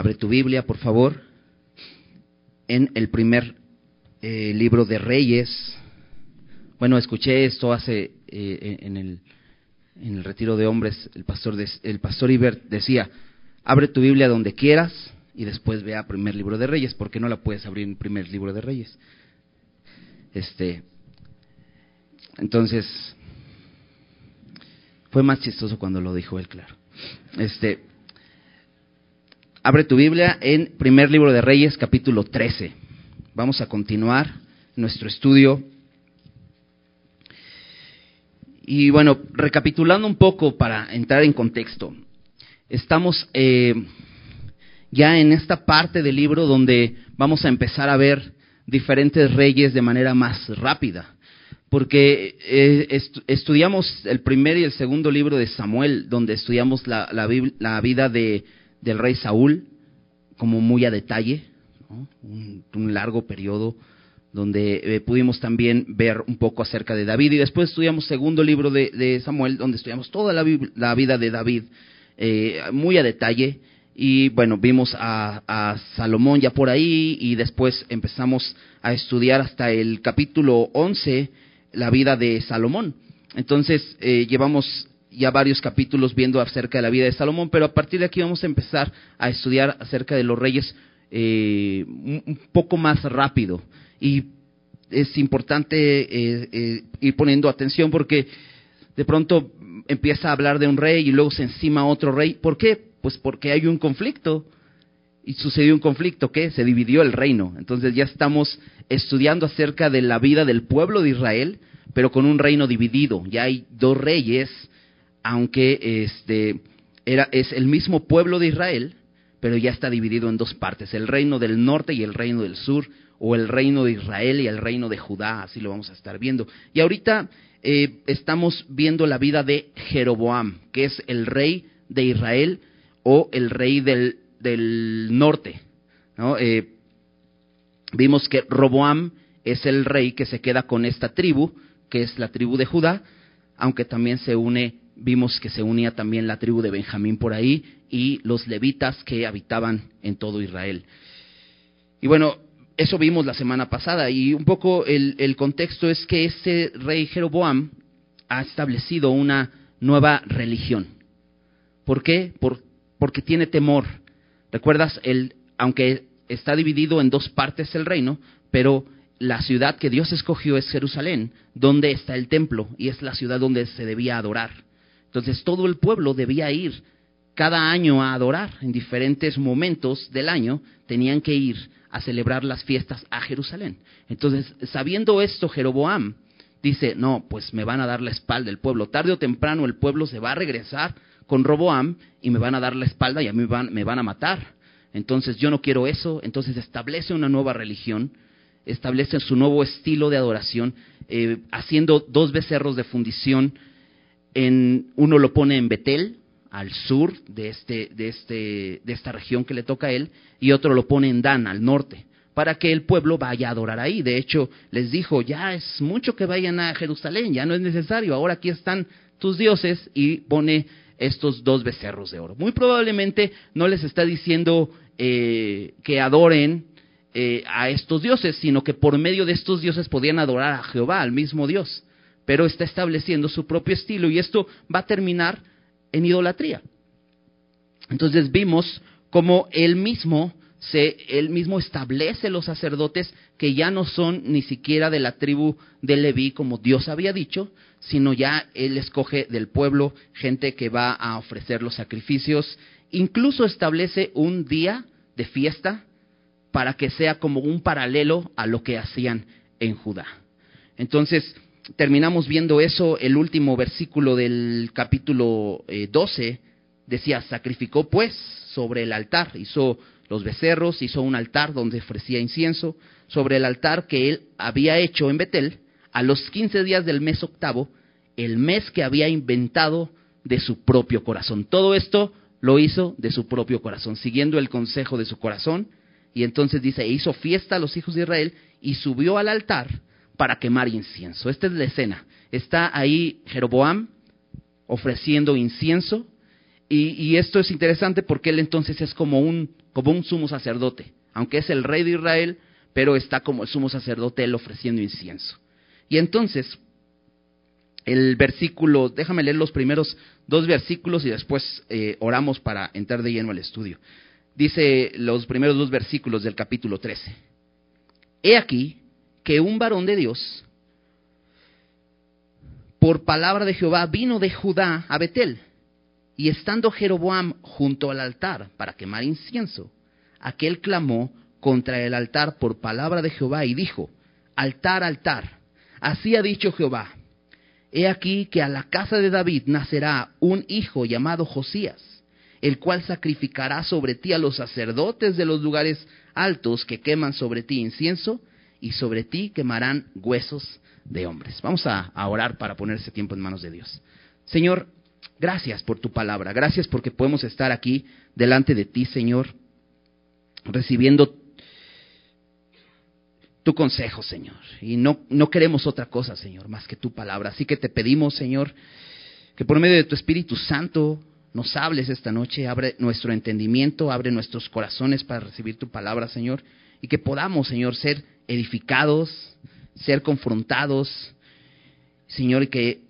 Abre tu Biblia, por favor, en el primer eh, libro de Reyes. Bueno, escuché esto hace eh, en, el, en el retiro de hombres. El pastor, el pastor Ibert decía: abre tu Biblia donde quieras y después ve a primer libro de Reyes. ¿Por qué no la puedes abrir en primer libro de Reyes? Este, entonces, fue más chistoso cuando lo dijo él, claro. Este, abre tu Biblia en primer libro de Reyes, capítulo 13. Vamos a continuar nuestro estudio. Y bueno, recapitulando un poco para entrar en contexto, estamos eh, ya en esta parte del libro donde vamos a empezar a ver diferentes reyes de manera más rápida porque eh, estudiamos el primer y el segundo libro de Samuel, donde estudiamos la, la, vida de, del rey Saúl, como muy a detalle, un, largo periodo, donde eh, pudimos también ver un poco acerca de David, y después estudiamos segundo libro de, Samuel, donde estudiamos toda la, la vida de David, eh, muy a detalle, y bueno, vimos a, a, Salomón ya por ahí, y después empezamos a estudiar hasta el capítulo 11, la vida de Salomón. Entonces, eh, llevamos ya varios capítulos viendo acerca de la vida de Salomón, pero a partir de aquí vamos a empezar a estudiar acerca de los reyes eh, un poco más rápido. Y es importante eh, ir poniendo atención porque de pronto empieza a hablar de un rey y luego se encima otro rey. ¿Por qué? Pues porque hay un conflicto. Y sucedió un conflicto, ¿qué? Se dividió el reino. Entonces ya estamos estudiando acerca de la vida del pueblo de Israel, pero con un reino dividido. Ya hay dos reyes, aunque este era es el mismo pueblo de Israel, pero ya está dividido en dos partes, el reino del norte y el reino del sur, o el reino de Israel y el reino de Judá, así lo vamos a estar viendo. Y ahorita eh, estamos viendo la vida de Jeroboam, que es el rey de Israel o el rey del, del norte. ¿no? Eh, vimos que Roboam es el rey que se queda con esta tribu, que es la tribu de Judá, aunque también se une, vimos que se unía también la tribu de Benjamín por ahí y los levitas que habitaban en todo Israel. Y bueno, eso vimos la semana pasada y un poco el, contexto es que ese rey Jeroboam ha establecido una nueva religión. ¿Por qué? porque tiene temor. ¿Recuerdas? El, aunque está dividido en dos partes el reino, pero la ciudad que Dios escogió es Jerusalén, donde está el templo, y es la ciudad donde se debía adorar. Entonces todo el pueblo debía ir cada año a adorar, en diferentes momentos del año tenían que ir a celebrar las fiestas a Jerusalén. Entonces, sabiendo esto, Jeroboam dice, no, pues me van a dar la espalda el pueblo. Tarde o temprano el pueblo se va a regresar con Roboam y me van a dar la espalda y a mí me van a matar. Entonces yo no quiero eso, entonces establece una nueva religión, establece su nuevo estilo de adoración, eh, haciendo dos becerros de fundición. En, uno lo pone en Betel, al sur de, este, de, este, de esta región que le toca a él, y otro lo pone en Dan, al norte, para que el pueblo vaya a adorar ahí. De hecho, les dijo, ya es mucho que vayan a Jerusalén, ya no es necesario, ahora aquí están tus dioses, y pone estos dos becerros de oro. Muy probablemente no les está diciendo eh, que adoren eh, a estos dioses, sino que por medio de estos dioses podían adorar a Jehová, al mismo Dios. Pero está estableciendo su propio estilo y esto va a terminar en idolatría. Entonces vimos cómo él mismo se, él mismo establece los sacerdotes que ya no son ni siquiera de la tribu de Leví como Dios había dicho, sino ya Él escoge del pueblo gente que va a ofrecer los sacrificios. Incluso establece un día de fiesta para que sea como un paralelo a lo que hacían en Judá. Entonces, terminamos viendo eso, el último versículo del capítulo 12 eh, decía, sacrificó pues sobre el altar, hizo los becerros, hizo un altar donde ofrecía incienso, sobre el altar que él había hecho en Betel, a los quince días del mes octavo, el mes que había inventado de su propio corazón. Todo esto lo hizo de su propio corazón, siguiendo el consejo de su corazón. Y entonces dice, e hizo fiesta a los hijos de Israel y subió al altar para quemar incienso. Esta es la escena. Está ahí Jeroboam ofreciendo incienso y, esto es interesante porque él entonces es como un, como un sumo sacerdote, aunque es el rey de Israel, pero está como el sumo sacerdote él ofreciendo incienso. Y entonces, el versículo, déjame leer los primeros dos versículos y después eh, oramos para entrar de lleno al estudio. Dice los primeros dos versículos del capítulo 13. He aquí que un varón de Dios, por palabra de Jehová, vino de Judá a Betel y estando Jeroboam junto al altar para quemar incienso, aquel clamó contra el altar por palabra de Jehová y dijo, altar, altar, así ha dicho Jehová, he aquí que a la casa de David nacerá un hijo llamado Josías, el cual sacrificará sobre ti a los sacerdotes de los lugares altos que queman sobre ti incienso, y sobre ti quemarán huesos de hombres. Vamos a, orar para poner ese tiempo en manos de Dios. Señor, Gracias por tu palabra. Gracias porque podemos estar aquí delante de ti, Señor, recibiendo tu consejo, Señor. Y no, no queremos otra cosa, Señor, más que tu palabra. Así que te pedimos, Señor, que por medio de tu Espíritu Santo nos hables esta noche, abre nuestro entendimiento, abre nuestros corazones para recibir tu palabra, Señor, y que podamos, Señor, ser edificados, ser confrontados, Señor, que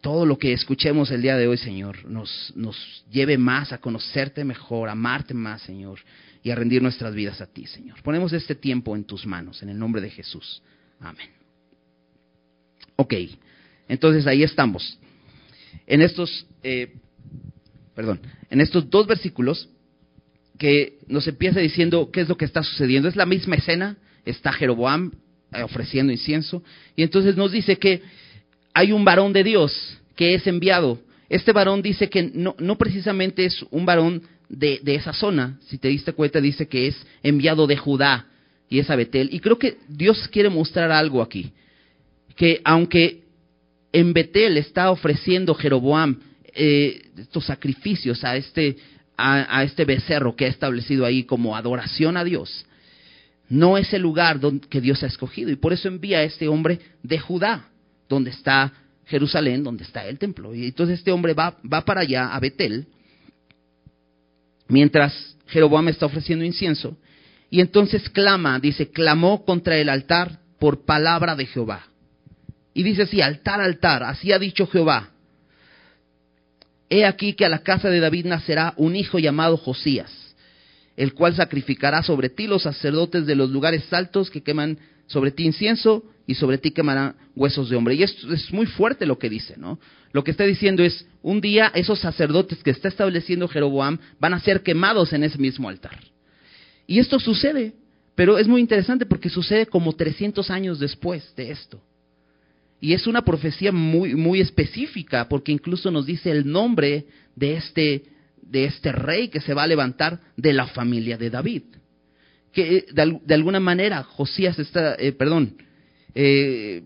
todo lo que escuchemos el día de hoy, Señor, nos, nos lleve más a conocerte mejor, a amarte más, Señor, y a rendir nuestras vidas a ti, Señor. Ponemos este tiempo en tus manos, en el nombre de Jesús. Amén. Ok, entonces ahí estamos. En estos, eh, perdón, en estos dos versículos que nos empieza diciendo qué es lo que está sucediendo. Es la misma escena, está Jeroboam eh, ofreciendo incienso, y entonces nos dice que hay un varón de Dios que es enviado. Este varón dice que no, precisamente es un varón de, esa zona, si te diste cuenta dice que es enviado de Judá y es a Betel. Y creo que Dios quiere mostrar algo aquí, que aunque en Betel está ofreciendo Jeroboam eh, estos sacrificios a este, a este becerro que ha establecido ahí como adoración a Dios, no es el lugar donde, que Dios ha escogido y por eso envía a este hombre de Judá donde está Jerusalén, donde está el templo. Y entonces este hombre va, va para allá, a Betel, mientras Jeroboam está ofreciendo incienso, y entonces clama, dice, clamó contra el altar por palabra de Jehová. Y dice así, altar, altar, así ha dicho Jehová. He aquí que a la casa de David nacerá un hijo llamado Josías, el cual sacrificará sobre ti los sacerdotes de los lugares altos que queman sobre ti incienso y sobre ti quemarán huesos de hombre. Y esto es muy fuerte lo que dice, ¿no? Lo que está diciendo es, un día esos sacerdotes que está estableciendo Jeroboam van a ser quemados en ese mismo altar. Y esto sucede, pero es muy interesante porque sucede como 300 años después de esto. Y es una profecía muy, muy específica porque incluso nos dice el nombre de este, de este rey que se va a levantar de la familia de David. Que eh, de, alguna manera Josías está, eh, perdón, eh,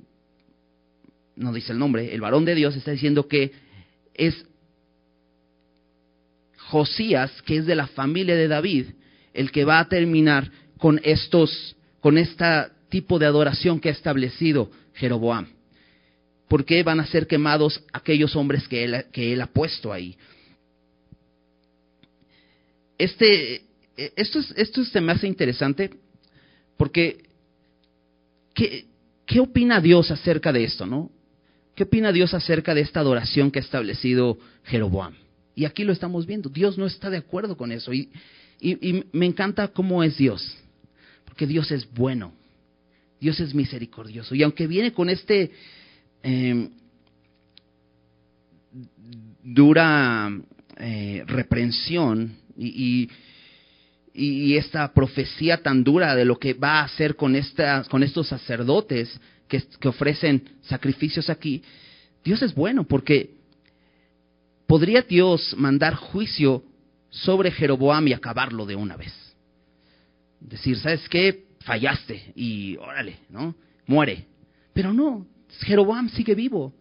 no dice el nombre, el varón de Dios está diciendo que es Josías, que es de la familia de David, el que va a terminar con estos, con este tipo de adoración que ha establecido Jeroboam. ¿Por qué van a ser quemados aquellos hombres que él, que él ha puesto ahí? Este, esto, esto se me hace interesante porque ¿qué, ¿Qué opina Dios acerca de esto, no? ¿Qué opina Dios acerca de esta adoración que ha establecido Jeroboam? Y aquí lo estamos viendo. Dios no está de acuerdo con eso. Y, y, me encanta cómo es Dios. Porque Dios es bueno. Dios es misericordioso. Y aunque viene con este em, dura eh, reprensión y, esta profecía tan dura de lo que va a hacer con, estas, con estos sacerdotes que, que ofrecen sacrificios aquí, Dios es bueno porque podría Dios mandar juicio sobre Jeroboam y acabarlo de una vez. Decir, ¿sabes qué? Fallaste y órale, ¿no? Muere. Pero no, Jeroboam sigue vivo.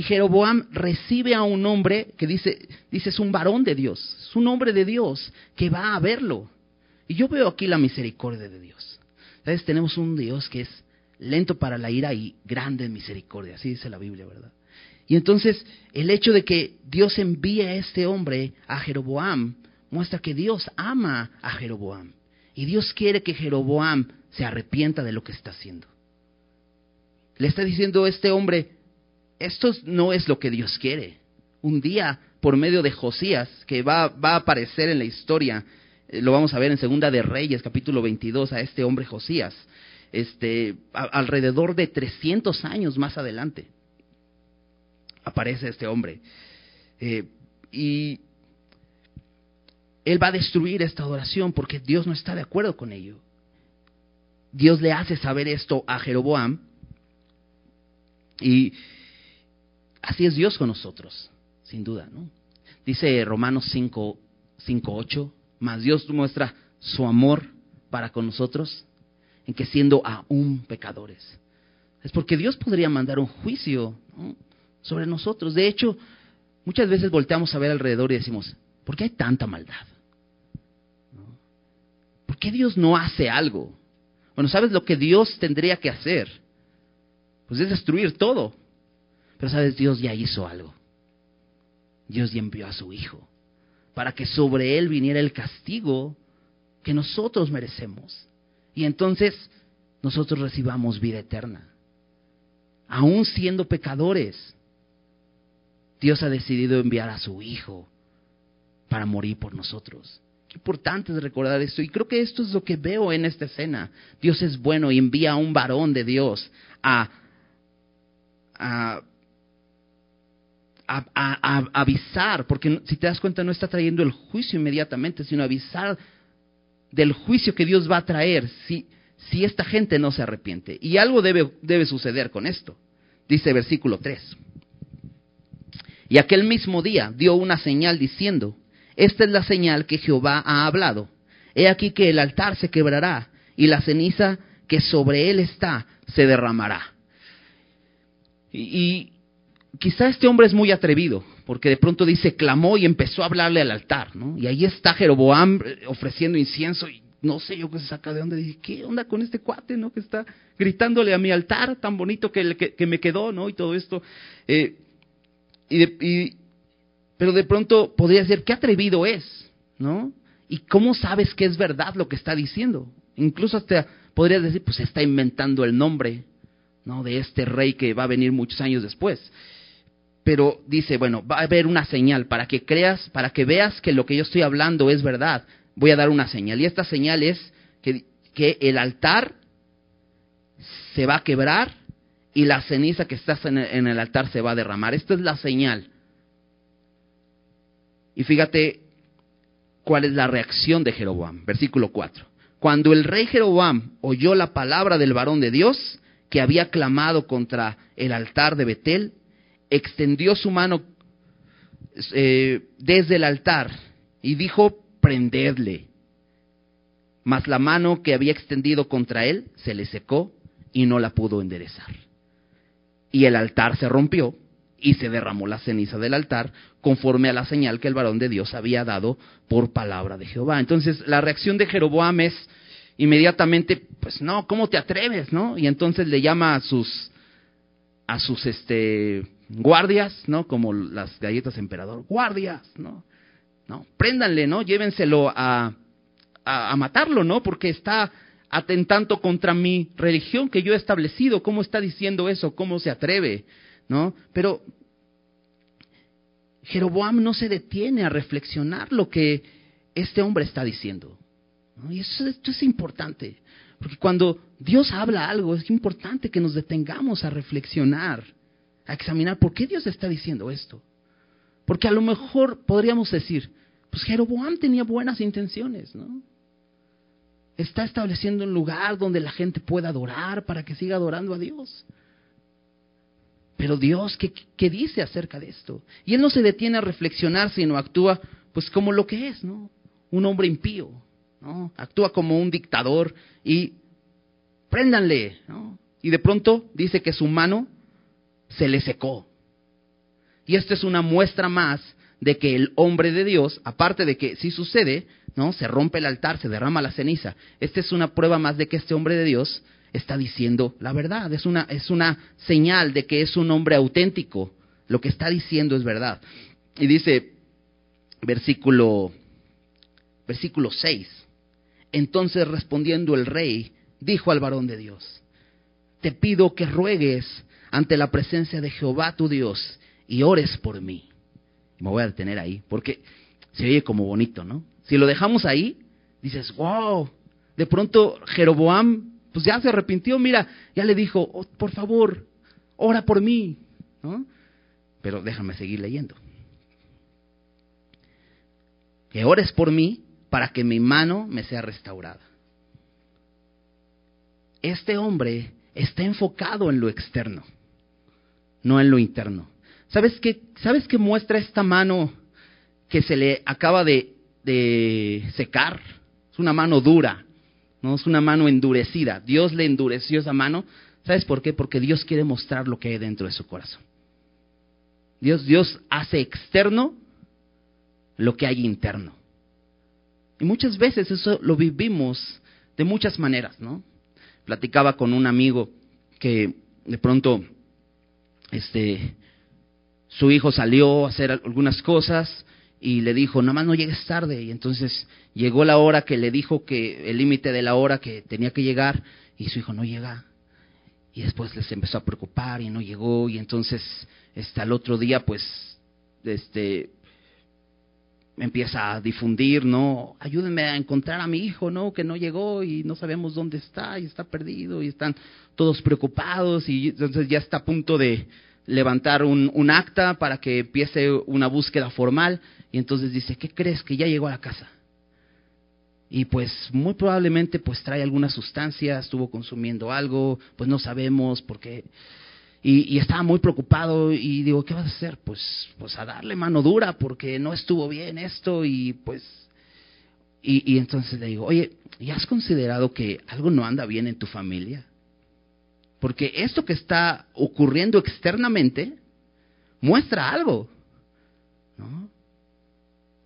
Y Jeroboam recibe a un hombre que dice, dice es un varón de Dios, es un hombre de Dios que va a verlo. Y yo veo aquí la misericordia de Dios. ¿Sabes? Tenemos un Dios que es lento para la ira y grande en misericordia, así dice la Biblia, ¿verdad? Y entonces el hecho de que Dios envíe a este hombre, a Jeroboam, muestra que Dios ama a Jeroboam. Y Dios quiere que Jeroboam se arrepienta de lo que está haciendo. Le está diciendo este hombre, esto no es lo que Dios quiere. Un día, por medio de Josías, que va, va a aparecer en la historia, eh, lo vamos a ver en Segunda de Reyes, capítulo 22, a este hombre Josías, este, alrededor de 300 años más adelante, aparece este hombre. Eh, y él va a destruir esta adoración porque Dios no está de acuerdo con ello. Dios le hace saber esto a Jeroboam y así es Dios con nosotros, sin duda, ¿no? Dice Romanos 5, 5 8, más Dios muestra su amor para con nosotros en que siendo aún pecadores. Es porque Dios podría mandar un juicio sobre nosotros. De hecho, muchas veces volteamos a ver alrededor y decimos, ¿por qué hay tanta maldad? ¿Por qué Dios no hace algo? Bueno, ¿sabes lo que Dios tendría que hacer? Pues es destruir todo. Pero sabes, Dios ya hizo algo. Dios ya envió a su Hijo para que sobre Él viniera el castigo que nosotros merecemos. Y entonces nosotros recibamos vida eterna. Aún siendo pecadores, Dios ha decidido enviar a su Hijo para morir por nosotros. Qué importante es recordar esto. Y creo que esto es lo que veo en esta escena. Dios es bueno y envía a un varón de Dios a a, avisar, porque si te das cuenta no está trayendo el juicio inmediatamente, sino avisar del juicio que Dios va a traer si, si esta gente no se arrepiente. Y algo debe, debe suceder con esto. Dice versículo 3. Y aquel mismo día dio una señal diciendo, esta es la señal que Jehová ha hablado. He aquí que el altar se quebrará y la ceniza que sobre él está se derramará. Y, quizá este hombre es muy atrevido, porque de pronto dice, clamó y empezó a hablarle al altar, ¿no? Y ahí está Jeroboam eh, ofreciendo incienso y no sé yo qué se saca de dónde. Dije, ¿qué onda con este cuate, no? Que está gritándole a mi altar tan bonito que, me quedó, ¿no? Y todo esto. Eh, y, pero de pronto podría decir, qué atrevido es, ¿no? ¿Y cómo sabes que es verdad lo que está diciendo? Incluso hasta podrías decir, pues está inventando el nombre, ¿no? de este rey que va a venir muchos años después. Pero dice, bueno, va a haber una señal para que creas, para que veas que lo que yo estoy hablando es verdad. Voy a dar una señal. Y esta señal es que, que el altar se va a quebrar y la ceniza que está en el, altar se va a derramar. Esta es la señal. Y fíjate cuál es la reacción de Jeroboam. Versículo 4. Cuando el rey Jeroboam oyó la palabra del varón de Dios, que había clamado contra el altar de Betel, extendió su mano eh, desde el altar y dijo, prendedle. Mas la mano que había extendido contra él se le secó y no la pudo enderezar. Y el altar se rompió y se derramó la ceniza del altar conforme a la señal que el varón de Dios había dado por palabra de Jehová. Entonces la reacción de Jeroboam es, inmediatamente, pues no, ¿cómo te atreves, no? Y entonces le llama a sus, a sus, este, guardias, ¿no? Como las galletas emperador, guardias, ¿no? No, préndanle, ¿no? Llévenselo a, a, matarlo, ¿no? Porque está atentando contra mi religión que yo he establecido. ¿Cómo está diciendo eso? ¿Cómo se atreve? ¿No? Pero Jeroboam no se detiene a reflexionar lo que este hombre está diciendo. Y eso, esto es importante, porque cuando Dios habla algo, es importante que nos detengamos a reflexionar, a examinar por qué Dios está diciendo esto. Porque a lo mejor podríamos decir, pues Jeroboam tenía buenas intenciones, ¿no? Está estableciendo un lugar donde la gente pueda adorar para que siga adorando a Dios. Pero Dios, ¿qué, ¿qué, dice acerca de esto? Y Él no se detiene a reflexionar, sino actúa pues como lo que es, ¿no? Un hombre impío, Actúa como un dictador y préndanle, Y de pronto dice que su mano se le secó. Y esto es una muestra más de que el hombre de Dios, aparte de que si sucede, ¿no? Se rompe el altar, se derrama la ceniza. Esta es una prueba más de que este hombre de Dios está diciendo la verdad. Es una, es una señal de que es un hombre auténtico, lo que está diciendo es verdad. Y dice, versículo, versículo 6, entonces respondiendo el rey, dijo al varón de Dios, te pido que ruegues ante la presencia de Jehová tu Dios y ores por mí. Me voy a detener ahí, porque se oye como bonito, ¿no? Si lo dejamos ahí, dices, wow, de pronto Jeroboam, pues ya se arrepintió, mira, ya le dijo, oh, por favor, ora por mí, ¿no? Pero déjame seguir leyendo. Que ores por mí para que mi mano me sea restaurada. Este hombre está enfocado en lo externo, no en lo interno. ¿Sabes qué, ¿Sabes qué muestra esta mano que se le acaba de, de secar? Es una mano dura, no es una mano endurecida. Dios le endureció esa mano. ¿Sabes por qué? Porque Dios quiere mostrar lo que hay dentro de su corazón. Dios, Dios hace externo lo que hay interno. Y muchas veces eso lo vivimos de muchas maneras, ¿no? Platicaba con un amigo que de pronto este su hijo salió a hacer algunas cosas y le dijo, nada más no llegues tarde. Y entonces llegó la hora que le dijo que el límite de la hora que tenía que llegar y su hijo no llega. Y después les empezó a preocupar y no llegó y entonces hasta el otro día pues este empieza a difundir, ¿no? Ayúdenme a encontrar a mi hijo, ¿no? Que no llegó y no sabemos dónde está y está perdido y están todos preocupados y entonces ya está a punto de levantar un, un acta para que empiece una búsqueda formal y entonces dice, ¿qué crees? Que ya llegó a la casa. Y pues muy probablemente pues trae alguna sustancia, estuvo consumiendo algo, pues no sabemos por qué. Y, estaba muy preocupado y digo, ¿qué vas a hacer? Pues, pues a darle mano dura porque no estuvo bien esto y pues... Y, y entonces le digo, oye, ¿y has considerado que algo no anda bien en tu familia? Porque esto que está ocurriendo externamente muestra algo, ¿no?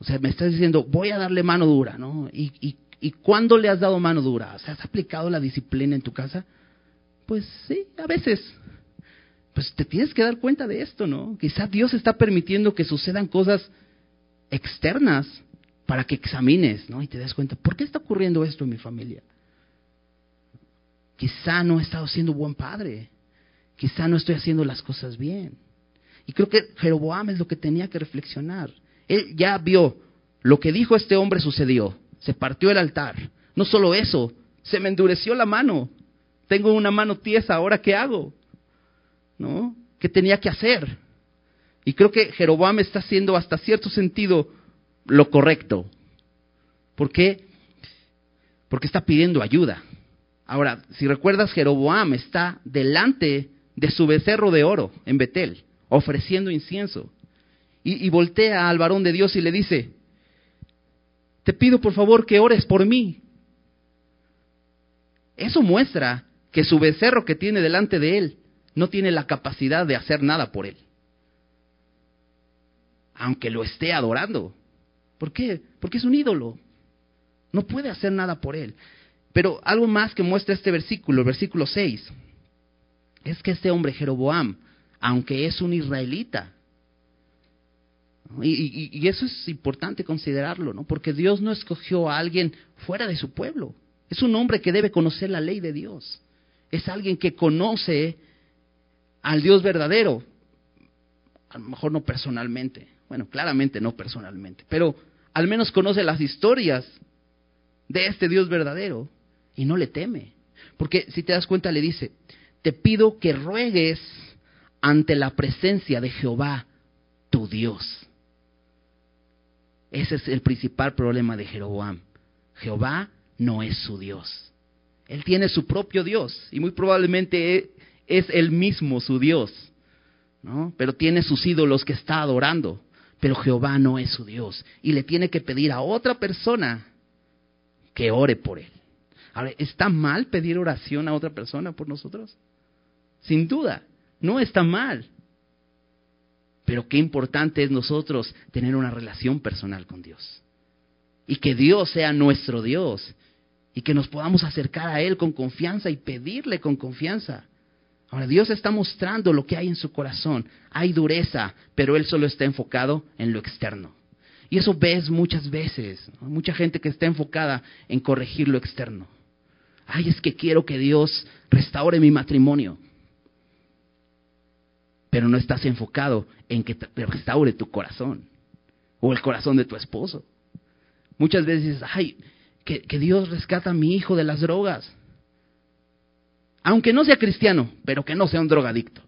O sea, me estás diciendo, voy a darle mano dura, ¿no? ¿Y, y, y cuándo le has dado mano dura? O sea, ¿has aplicado la disciplina en tu casa? Pues sí, a veces. Pues te tienes que dar cuenta de esto, ¿no? Quizás Dios está permitiendo que sucedan cosas externas para que examines, ¿no? Y te des cuenta, ¿por qué está ocurriendo esto en mi familia? Quizá no he estado siendo buen padre. Quizá no estoy haciendo las cosas bien. Y creo que Jeroboam es lo que tenía que reflexionar. Él ya vio lo que dijo este hombre sucedió. Se partió el altar. No solo eso, se me endureció la mano. Tengo una mano tiesa, ¿ahora qué hago? ¿No? ¿Qué tenía que hacer? Y creo que Jeroboam está haciendo hasta cierto sentido lo correcto. ¿Por qué? Porque está pidiendo ayuda. Ahora, si recuerdas, Jeroboam está delante de su becerro de oro en Betel, ofreciendo incienso y, voltea al varón de Dios y le dice, te pido por favor que ores por mí. Eso muestra que su becerro que tiene delante de él no tiene la capacidad de hacer nada por él. Aunque lo esté adorando. ¿Por qué? Porque es un ídolo. No puede hacer nada por él. Pero algo más que muestra este versículo, el versículo 6, es que este hombre Jeroboam, aunque es un israelita, y, eso es importante considerarlo, ¿no? Porque Dios no escogió a alguien fuera de su pueblo. Es un hombre que debe conocer la ley de Dios. Es alguien que conoce al Dios verdadero. A lo mejor no personalmente. Bueno, claramente no personalmente. Pero al menos conoce las historias de este Dios verdadero y no le teme. Porque si te das cuenta le dice, te pido que ruegues ante la presencia de Jehová, tu Dios. Ese es el principal problema de Jeroboam. Jehová no es su Dios. Él tiene su propio Dios y muy probablemente es él mismo su Dios, ¿no? Pero tiene sus ídolos que está adorando, pero Jehová no es su Dios y le tiene que pedir a otra persona que ore por él. Ahora, ¿está mal pedir oración a otra persona por nosotros? Sin duda, no está mal. Pero qué importante es nosotros tener una relación personal con Dios. Y que Dios sea nuestro Dios. Y que nos podamos acercar a Él con confianza y pedirle con confianza. Ahora, Dios está mostrando lo que hay en su corazón. Hay dureza, pero Él solo está enfocado en lo externo. Y eso ves muchas veces, mucha gente que está enfocada en corregir lo externo. Ay, es que quiero que Dios restaure mi matrimonio. Pero no estás enfocado en que restaure tu corazón o el corazón de tu esposo. Muchas veces ay, que Dios rescata a mi hijo de las drogas. Aunque no sea cristiano, pero que no sea un drogadicto.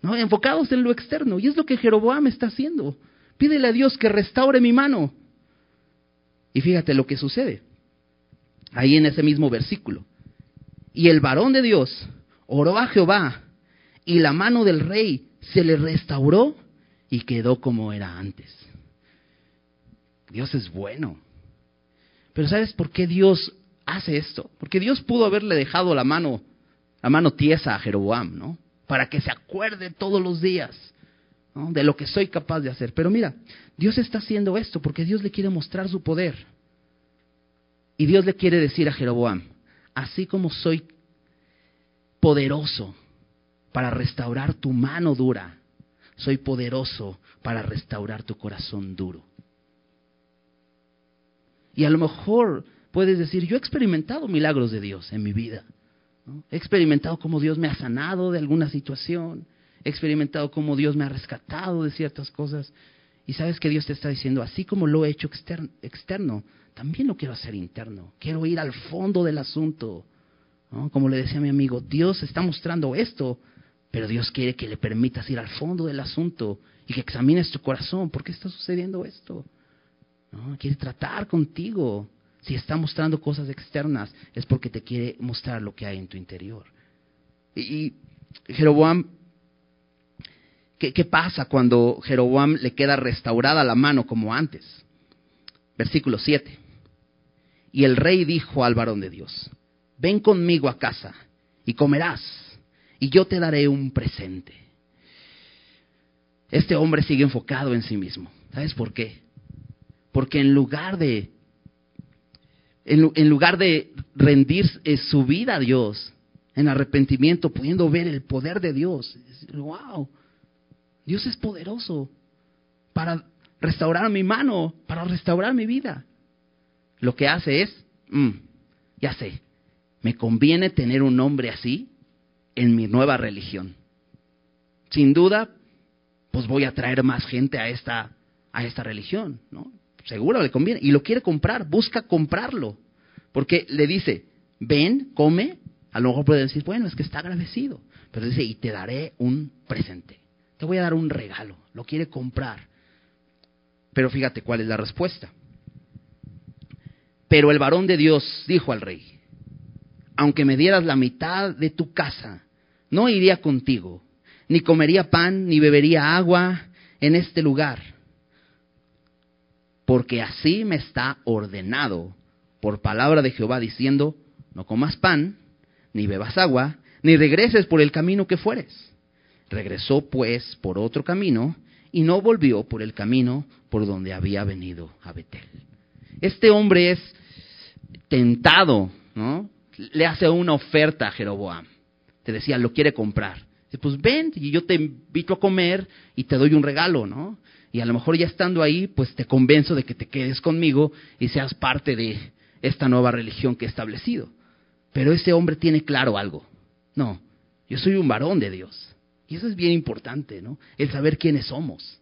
¿No? Enfocados en lo externo. Y es lo que Jeroboam está haciendo. Pídele a Dios que restaure mi mano. Y fíjate lo que sucede. Ahí en ese mismo versículo. Y el varón de Dios oró a Jehová y la mano del rey se le restauró y quedó como era antes. Dios es bueno. Pero ¿sabes por qué Dios hace esto? Porque Dios pudo haberle dejado la mano, la mano tiesa a Jeroboam, ¿no? Para que se acuerde todos los días de lo que soy capaz de hacer. Pero mira, Dios está haciendo esto porque Dios le quiere mostrar su poder. Y Dios le quiere decir a Jeroboam, así como soy poderoso para restaurar tu mano dura, soy poderoso para restaurar tu corazón duro. Y a lo mejor puedes decir, yo he experimentado milagros de Dios en mi vida. He experimentado cómo Dios me ha sanado de alguna situación. He experimentado cómo Dios me ha rescatado de ciertas cosas. Y sabes que Dios te está diciendo, así como lo he hecho externo, también lo quiero hacer interno. Quiero ir al fondo del asunto. Como le decía mi amigo, Dios está mostrando esto, pero Dios quiere que le permitas ir al fondo del asunto y que examines tu corazón. ¿Por qué está sucediendo esto? Quiere tratar contigo. Si está mostrando cosas externas, es porque te quiere mostrar lo que hay en tu interior. Y, Jeroboam, ¿qué, ¿qué pasa cuando Jeroboam le queda restaurada la mano como antes? Versículo 7. Y el rey dijo al varón de Dios, ven conmigo a casa y comerás, y yo te daré un presente. Este hombre sigue enfocado en sí mismo. ¿Sabes por qué? Porque en lugar de, en, lugar de rendir eh, su vida a Dios en arrepentimiento, pudiendo ver el poder de Dios, wow, Dios es poderoso para restaurar mi mano, para restaurar mi vida. Lo que hace es, mm, ya sé, me conviene tener un hombre así en mi nueva religión. Sin duda, pues voy a traer más gente a esta, a esta religión, ¿no? Seguro le conviene, y lo quiere comprar, busca comprarlo, porque le dice, ven, come, a lo mejor puede decir, bueno, es que está agradecido, pero dice, y te daré un presente, te voy a dar un regalo, lo quiere comprar. Pero fíjate cuál es la respuesta. Pero el varón de Dios dijo al rey, aunque me dieras la mitad de tu casa, no iría contigo, ni comería pan, ni bebería agua en este lugar porque así me está ordenado por palabra de Jehová diciendo, no comas pan, ni bebas agua, ni regreses por el camino que fueres. Regresó pues por otro camino y no volvió por el camino por donde había venido a Betel. Este hombre es tentado, ¿no? Le hace una oferta a Jeroboam. Te decía, lo quiere comprar. Pues ven y yo te invito a comer y te doy un regalo, ¿no? y a lo mejor ya estando ahí, pues te convenzo de que te quedes conmigo y seas parte de esta nueva religión que he establecido. Pero ese hombre tiene claro algo. No, yo soy un varón de Dios. Y eso es bien importante, ¿no? El saber quiénes somos.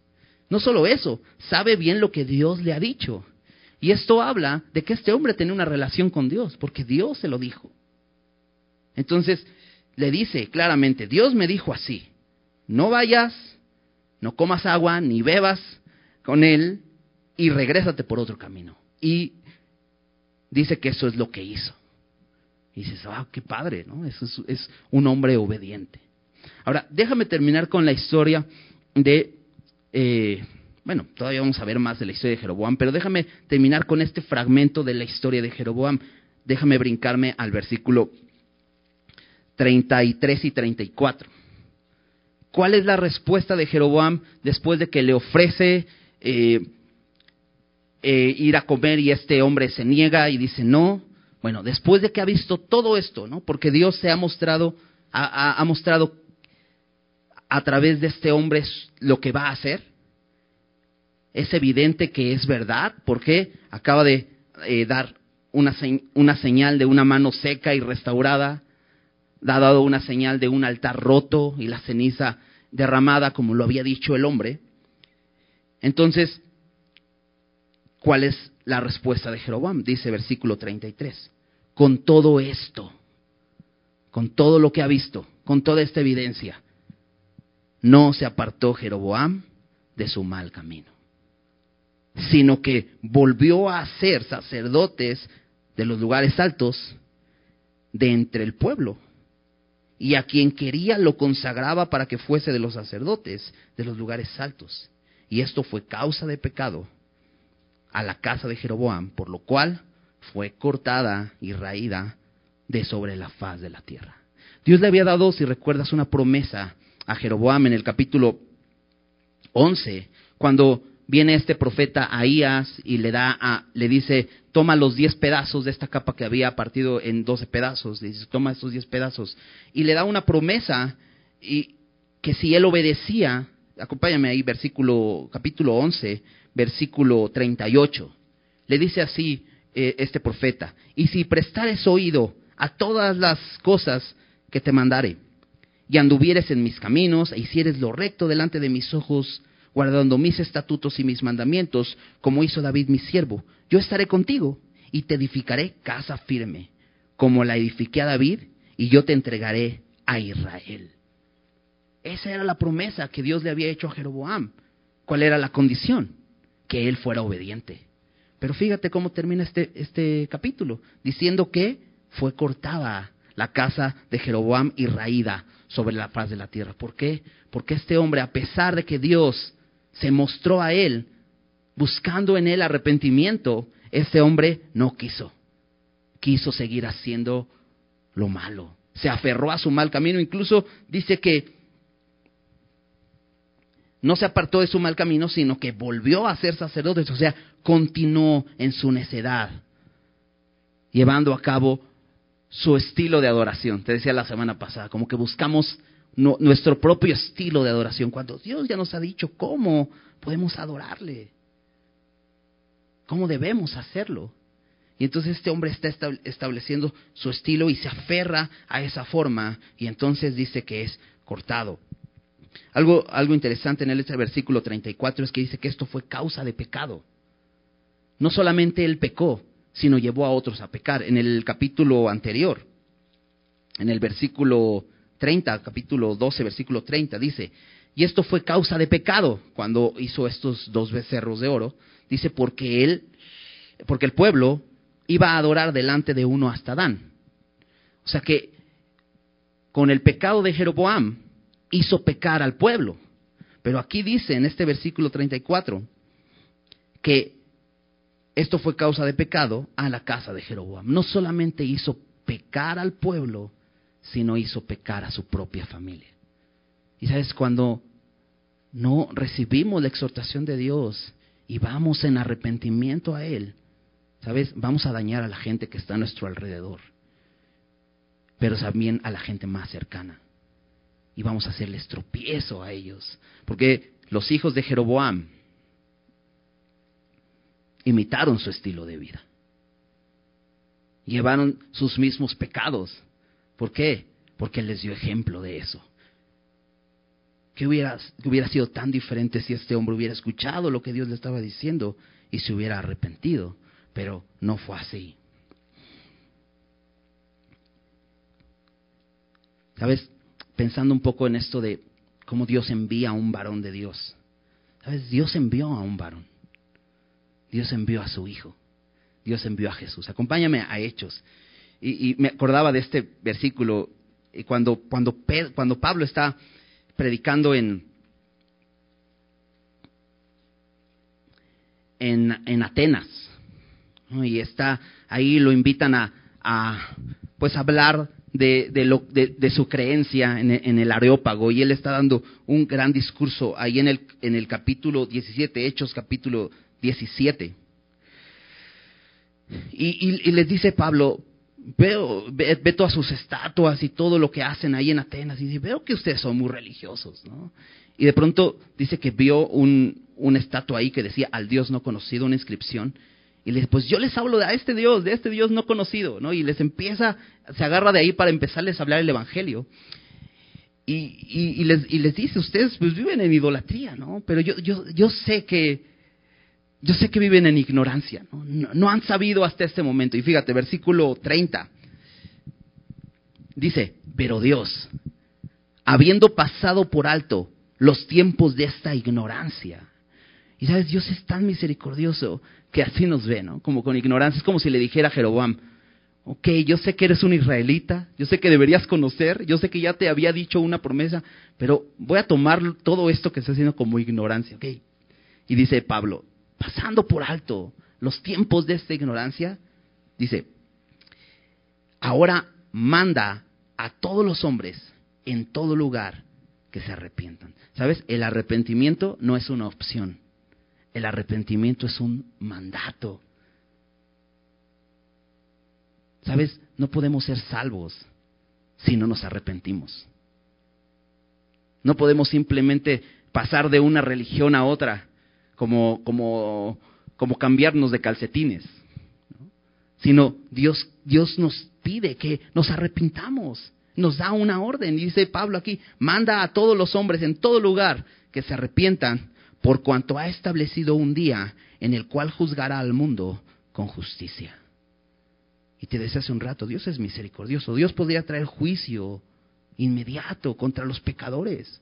No solo eso, sabe bien lo que Dios le ha dicho. Y esto habla de que este hombre tiene una relación con Dios, porque Dios se lo dijo. Entonces, le dice claramente, Dios me dijo así, no vayas no comas agua ni bebas con él y regrésate por otro camino. Y dice que eso es lo que hizo. Y dices, ah, qué padre, ¿no? Eso es, un hombre obediente. Ahora, déjame terminar con la historia de, eh, bueno, todavía vamos a ver más de la historia de Jeroboam, pero déjame terminar con este fragmento de la historia de Jeroboam. Déjame brincarme al versículo 33 y 34. ¿Cuál es la respuesta de Jeroboam después de que le ofrece eh, eh, ir a comer y este hombre se niega y dice no? Bueno, después de que ha visto todo esto, ¿no? Porque Dios se ha mostrado ha, mostrado a través de este hombre lo que va a hacer. Es evidente que es verdad, porque acaba de eh, dar una, una señal de una mano seca y restaurada, ha dado una señal de un altar roto y la ceniza derramada, como lo había dicho el hombre. Entonces, ¿cuál es la respuesta de Jeroboam? Dice versículo 33. Con todo esto, con todo lo que ha visto, con toda esta evidencia, no se apartó Jeroboam de su mal camino, sino que volvió a ser sacerdotes de los lugares altos de entre el pueblo y a quien quería lo consagraba para que fuese de los sacerdotes de los lugares altos. Y esto fue causa de pecado a la casa de Jeroboam, por lo cual fue cortada y raída de sobre la faz de la tierra. Dios le había dado, si recuerdas, una promesa a Jeroboam en el capítulo 11, cuando viene este profeta Ahías y le da a, le dice, toma los diez pedazos de esta capa que había partido en doce pedazos, dice, toma estos diez pedazos, y le da una promesa y que si él obedecía, acompáñame ahí, versículo, capítulo 11, versículo 38, le dice así eh, este profeta, y si prestares oído a todas las cosas que te mandare, y anduvieres en mis caminos, e hicieres lo recto delante de mis ojos, guardando mis estatutos y mis mandamientos, como hizo David mi siervo. Yo estaré contigo y te edificaré casa firme, como la edifiqué a David, y yo te entregaré a Israel. Esa era la promesa que Dios le había hecho a Jeroboam. ¿Cuál era la condición? Que él fuera obediente. Pero fíjate cómo termina este, este capítulo, diciendo que fue cortada la casa de Jeroboam y raída sobre la faz de la tierra. ¿Por qué? Porque este hombre, a pesar de que Dios se mostró a él, buscando en él arrepentimiento, ese hombre no quiso. Quiso seguir haciendo lo malo. Se aferró a su mal camino. Incluso dice que no se apartó de su mal camino, sino que volvió a ser sacerdote. O sea, continuó en su necedad, llevando a cabo su estilo de adoración. Te decía la semana pasada, como que buscamos nuestro propio estilo de adoración, cuando Dios ya nos ha dicho cómo podemos adorarle, cómo debemos hacerlo. Y entonces este hombre está estableciendo su estilo y se aferra a esa forma y entonces dice que es cortado. Algo, algo interesante en este versículo 34 es que dice que esto fue causa de pecado. No solamente él pecó, sino llevó a otros a pecar. En el capítulo anterior, en el versículo 30, capítulo 12, versículo 30, dice, y esto fue causa de pecado cuando hizo estos dos becerros de oro, dice, porque él, porque el pueblo iba a adorar delante de uno hasta Dan. O sea que con el pecado de Jeroboam hizo pecar al pueblo. Pero aquí dice en este versículo 34 que esto fue causa de pecado a la casa de Jeroboam. No solamente hizo pecar al pueblo, sino hizo pecar a su propia familia. Y sabes, cuando no recibimos la exhortación de Dios y vamos en arrepentimiento a Él, sabes, vamos a dañar a la gente que está a nuestro alrededor, pero también a la gente más cercana. Y vamos a hacerles tropiezo a ellos. Porque los hijos de Jeroboam imitaron su estilo de vida. Llevaron sus mismos pecados ¿Por qué? Porque les dio ejemplo de eso. ¿Qué hubiera, hubiera sido tan diferente si este hombre hubiera escuchado lo que Dios le estaba diciendo y se hubiera arrepentido? Pero no fue así. ¿Sabes? Pensando un poco en esto de cómo Dios envía a un varón de Dios. ¿Sabes? Dios envió a un varón. Dios envió a su hijo. Dios envió a Jesús. Acompáñame a Hechos y, me acordaba de este versículo y cuando, cuando, cuando Pablo está predicando en, en, Atenas y está ahí lo invitan a, a pues hablar de, de, lo, de, su creencia en, en, el Areópago y él está dando un gran discurso ahí en el, en el capítulo 17, Hechos capítulo 17. Y, y, y les dice Pablo, veo, ve, todas sus estatuas y todo lo que hacen ahí en Atenas y dice, veo que ustedes son muy religiosos, ¿no? Y de pronto dice que vio un, una estatua ahí que decía al Dios no conocido, una inscripción, y le dice, pues yo les hablo de este Dios, de este Dios no conocido, ¿no? Y les empieza, se agarra de ahí para empezarles a hablar el Evangelio. Y, y, les, y les dice, ustedes pues viven en idolatría, ¿no? Pero yo, yo, yo sé que, yo sé que viven en ignorancia, ¿no? han sabido hasta este momento. Y fíjate, versículo 30. Dice, pero Dios, habiendo pasado por alto los tiempos de esta ignorancia. Y sabes, Dios es tan misericordioso que así nos ve, ¿no? Como con ignorancia. Es como si le dijera a Jeroboam, ok, yo sé que eres un israelita, yo sé que deberías conocer, yo sé que ya te había dicho una promesa, pero voy a tomar todo esto que está haciendo como ignorancia, ok. Y dice Pablo, pasando por alto los tiempos de esta ignorancia, dice, ahora manda a todos los hombres en todo lugar que se arrepientan. ¿Sabes? El arrepentimiento no es una opción. El arrepentimiento es un mandato. ¿Sabes? No podemos ser salvos si no nos arrepentimos. No podemos simplemente pasar de una religión a otra como, como, como cambiarnos de calcetines, sino Dios, Dios nos pide que nos arrepintamos, nos da una orden, y dice Pablo aquí, manda a todos los hombres en todo lugar que se arrepientan por cuanto ha establecido un día en el cual juzgará al mundo con justicia. Y te decía hace un rato, Dios es misericordioso, Dios podría traer juicio inmediato contra los pecadores,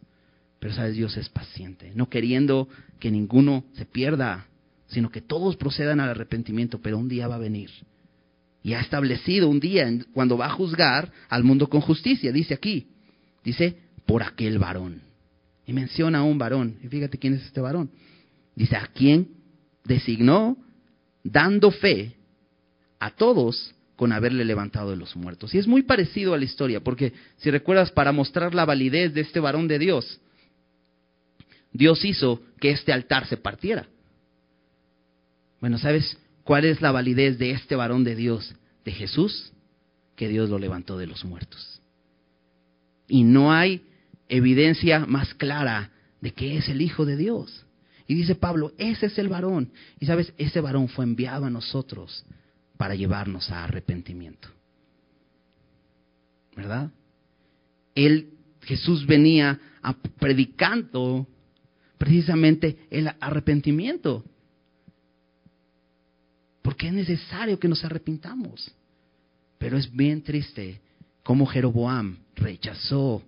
pero sabes, Dios es paciente, no queriendo que ninguno se pierda, sino que todos procedan al arrepentimiento, pero un día va a venir. Y ha establecido un día cuando va a juzgar al mundo con justicia, dice aquí, dice, por aquel varón y menciona a un varón. Y fíjate quién es este varón. Dice, a quién designó dando fe a todos con haberle levantado de los muertos. Y es muy parecido a la historia, porque si recuerdas, para mostrar la validez de este varón de Dios, Dios hizo que este altar se partiera. Bueno, ¿sabes cuál es la validez de este varón de Dios, de Jesús? Que Dios lo levantó de los muertos. Y no hay evidencia más clara de que es el Hijo de Dios. Y dice Pablo, ese es el varón. Y sabes, ese varón fue enviado a nosotros para llevarnos a arrepentimiento. ¿Verdad? Él, Jesús venía a, predicando precisamente el arrepentimiento. Porque es necesario que nos arrepintamos. Pero es bien triste cómo Jeroboam rechazó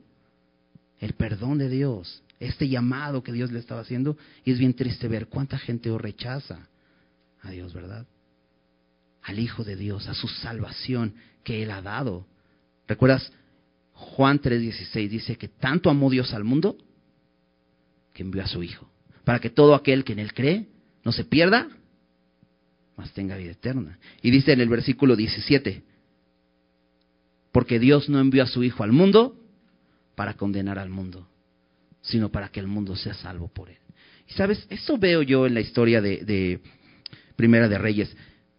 el perdón de Dios, este llamado que Dios le estaba haciendo, y es bien triste ver cuánta gente rechaza a Dios, ¿verdad? Al Hijo de Dios, a su salvación que Él ha dado. ¿Recuerdas? Juan 3:16 dice que tanto amó Dios al mundo que envió a su Hijo, para que todo aquel que en Él cree no se pierda, mas tenga vida eterna. Y dice en el versículo 17, porque Dios no envió a su Hijo al mundo para condenar al mundo, sino para que el mundo sea salvo por él. Y sabes, eso veo yo en la historia de, Primera de Reyes.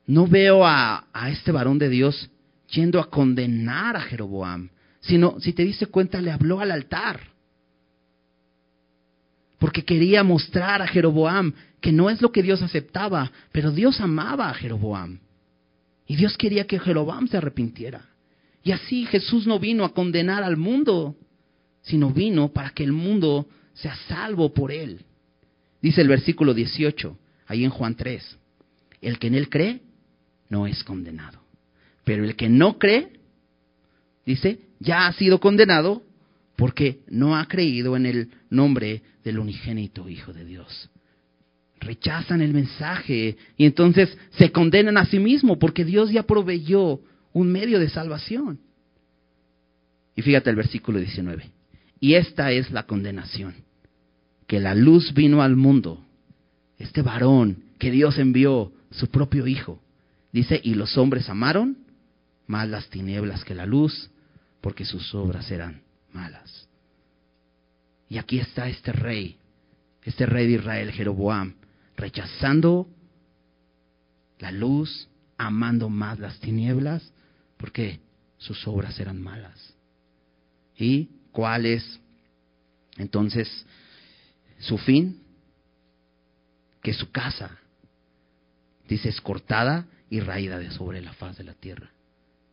No veo a, a, este varón de Dios yendo a condenar a Jeroboam, sino, si te diste cuenta, le habló al altar. Porque quería mostrar a Jeroboam que no es lo que Dios aceptaba, pero Dios amaba a Jeroboam. Y Dios quería que Jeroboam se arrepintiera. Y así Jesús no vino a condenar al mundo, sino vino para que el mundo sea salvo por él. Dice el versículo 18, ahí en Juan 3, el que en él cree no es condenado, pero el que no cree, dice, ya ha sido condenado porque no ha creído en el nombre del unigénito Hijo de Dios. Rechazan el mensaje y entonces se condenan a sí mismos porque Dios ya proveyó un medio de salvación. Y fíjate el versículo 19. Y esta es la condenación, que la luz vino al mundo, este varón que Dios envió, su propio Hijo. Dice, y los hombres amaron más las tinieblas que la luz, porque sus obras eran malas. Y aquí está este rey, este rey de Israel, Jeroboam, rechazando la luz, amando más las tinieblas, porque sus obras eran malas. ¿Y cuál es entonces su fin? Que su casa, dice, es cortada y raída de sobre la faz de la tierra.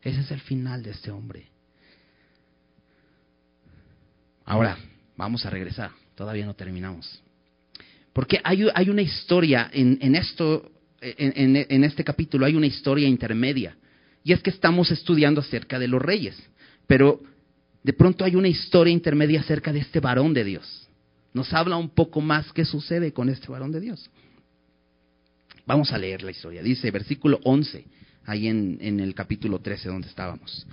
Ese es el final de este hombre. Ahora, vamos a regresar. Todavía no terminamos. Porque hay, una historia en, esto, en este capítulo, hay una historia intermedia. Y es que estamos estudiando acerca de los reyes. Pero de pronto hay una historia intermedia acerca de este varón de Dios. Nos habla un poco más qué sucede con este varón de Dios. Vamos a leer la historia. Dice versículo 11, ahí en, en el capítulo 13 donde estábamos.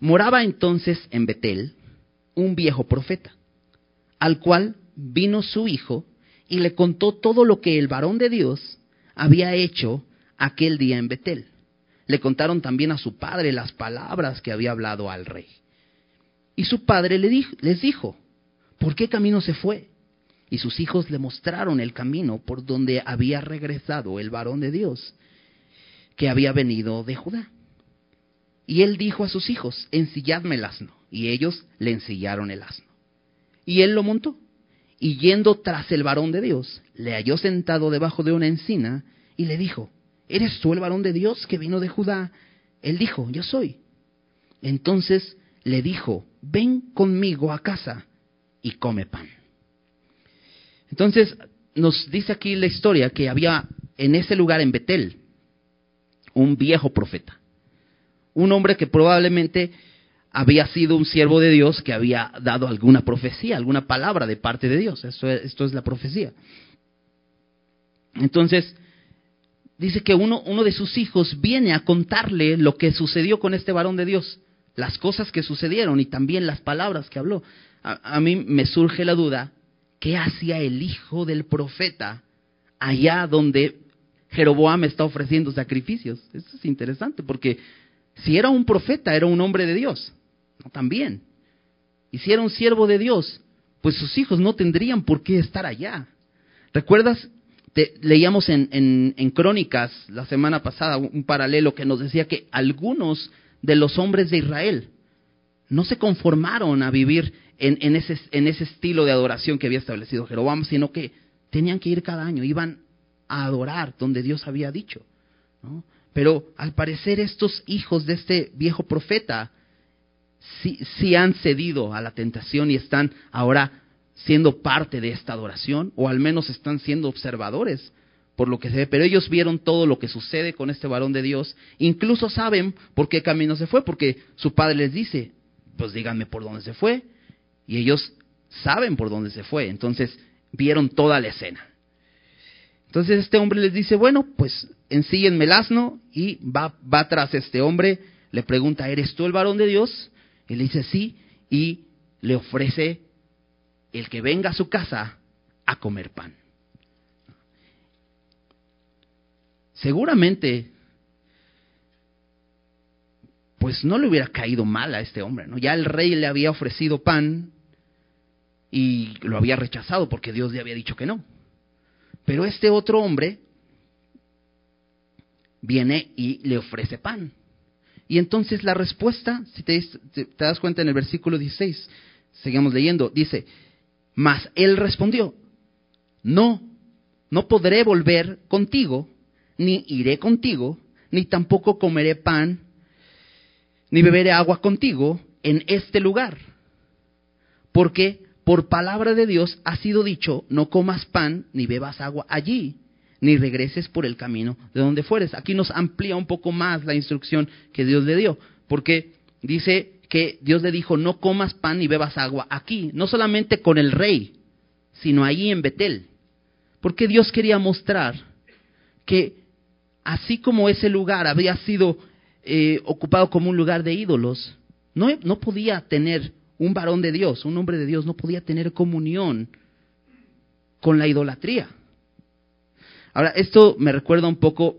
Moraba entonces en Betel un viejo profeta, al cual vino su hijo y le contó todo lo que el varón de Dios había hecho aquel día en Betel. Le contaron también a su padre las palabras que había hablado al rey. Y su padre les dijo, ¿por qué camino se fue? Y sus hijos le mostraron el camino por donde había regresado el varón de Dios, que había venido de Judá. Y él dijo a sus hijos, ensilladme el asno. Y ellos le ensillaron el asno. Y él lo montó. Y yendo tras el varón de Dios, le halló sentado debajo de una encina y le dijo, ¿eres tú el varón de Dios que vino de Judá? Él dijo, yo soy. Entonces le dijo, ven conmigo a casa y come pan. Entonces nos dice aquí la historia que había en ese lugar en Betel un viejo profeta, un hombre que probablemente había sido un siervo de Dios que había dado alguna profecía, alguna palabra de parte de Dios. Esto, esto es la profecía. Entonces, dice que uno, uno de sus hijos viene a contarle lo que sucedió con este varón de Dios, las cosas que sucedieron y también las palabras que habló. A, mí me surge la duda, ¿qué hacía el hijo del profeta allá donde Jeroboam está ofreciendo sacrificios? Eso es interesante, porque si era un profeta, era un hombre de Dios, también. Y si era un siervo de Dios, pues sus hijos no tendrían por qué estar allá. ¿Recuerdas leíamos en, en, Crónicas la semana pasada un paralelo que nos decía que algunos de los hombres de Israel no se conformaron a vivir en, en, ese, en ese estilo de adoración que había establecido Jeroboam, sino que tenían que ir cada año, iban a adorar donde Dios había dicho. Pero al parecer estos hijos de este viejo profeta sí, sí han cedido a la tentación y están ahora siendo parte de esta adoración, o al menos están siendo observadores por lo que se ve, pero ellos vieron todo lo que sucede con este varón de Dios, incluso saben por qué camino se fue, porque su padre les dice, pues díganme por dónde se fue, y ellos saben por dónde se fue, entonces vieron toda la escena. Entonces este hombre les dice, bueno, pues ensíguenme el asno, y va, va tras este hombre, le pregunta, ¿eres tú el varón de Dios? Y le dice, sí, y le ofrece el que venga a su casa a comer pan. Seguramente, pues no le hubiera caído mal a este hombre, ¿no? Ya el rey le había ofrecido pan y lo había rechazado porque Dios le había dicho que no. Pero este otro hombre viene y le ofrece pan. Y entonces la respuesta, si te, das cuenta en el versículo 16, seguimos leyendo, dice, mas él respondió, no, no podré volver contigo, ni iré contigo, ni tampoco comeré pan, ni beberé agua contigo en este lugar. Porque por palabra de Dios ha sido dicho, no comas pan, ni bebas agua allí, ni regreses por el camino de donde fueres. Aquí nos amplía un poco más la instrucción que Dios le dio, porque dice, que Dios le dijo, no comas pan ni bebas agua aquí, no solamente con el rey, sino allí en Betel. Porque Dios quería mostrar que así como ese lugar había sido eh, ocupado como un lugar de ídolos, no, no podía tener un varón de Dios, un hombre de Dios, no podía tener comunión con la idolatría. Ahora, esto me recuerda un poco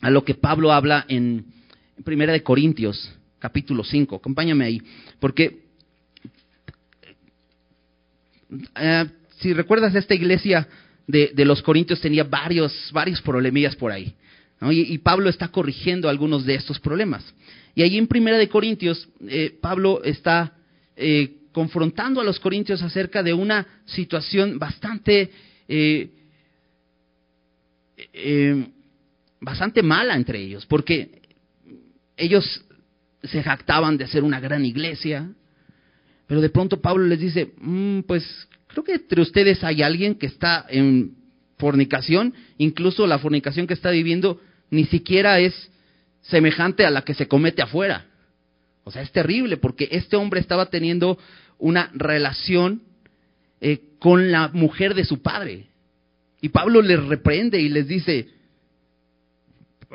a lo que Pablo habla en Primera de Corintios, capítulo 5. Acompáñame ahí, porque eh, si recuerdas esta iglesia de, los Corintios tenía varios, varios problemillas por ahí. Y, Pablo está corrigiendo algunos de estos problemas. Y allí en Primera de Corintios, eh, Pablo está eh, confrontando a los corintios acerca de una situación bastante, eh, bastante mala entre ellos, porque ellos se jactaban de ser una gran iglesia, pero de pronto Pablo les dice, mm, pues creo que entre ustedes hay alguien que está en fornicación, incluso la fornicación que está viviendo ni siquiera es semejante a la que se comete afuera. O sea, es terrible porque este hombre estaba teniendo una relación eh, con la mujer de su padre. Y Pablo les reprende y les dice,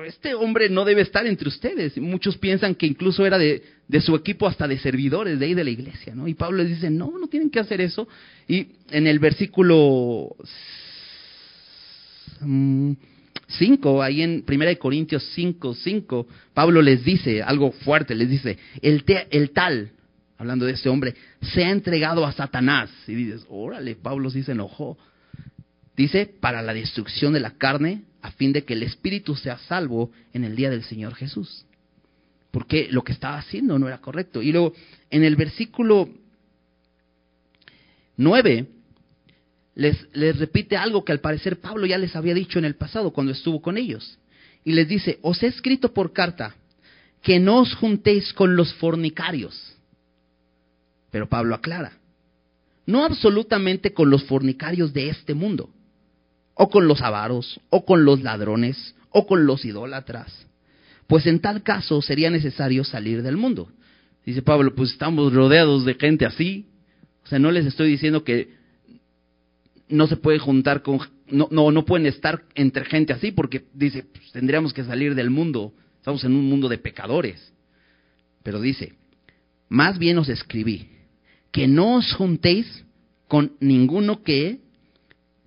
este hombre no debe estar entre ustedes. Muchos piensan que incluso era de, su equipo hasta de servidores de ahí de la iglesia, ¿no? Y Pablo les dice, no, no tienen que hacer eso. Y en el versículo 5, mm, ahí en 1 Corintios 5, 5, Pablo les dice algo fuerte, les dice, el, el tal, hablando de este hombre, se ha entregado a Satanás. Y dices, órale, Pablo sí se enojó. Dice, para la destrucción de la carne, a fin de que el espíritu sea salvo en el día del Señor Jesús. Porque lo que estaba haciendo no era correcto. Y luego, en el versículo 9, les, les repite algo que al parecer Pablo ya les había dicho en el pasado cuando estuvo con ellos. Y les dice, os he escrito por carta que no os juntéis con los fornicarios. Pero Pablo aclara, no absolutamente con los fornicarios de este mundo o con los avaros, o con los ladrones, o con los idólatras. Pues en tal caso sería necesario salir del mundo. Dice Pablo, pues estamos rodeados de gente así. O sea, no les estoy diciendo que no se puede juntar con, no, no, no pueden estar entre gente así, porque dice, pues tendríamos que salir del mundo. Estamos en un mundo de pecadores. Pero dice, más bien os escribí, que no os juntéis con ninguno que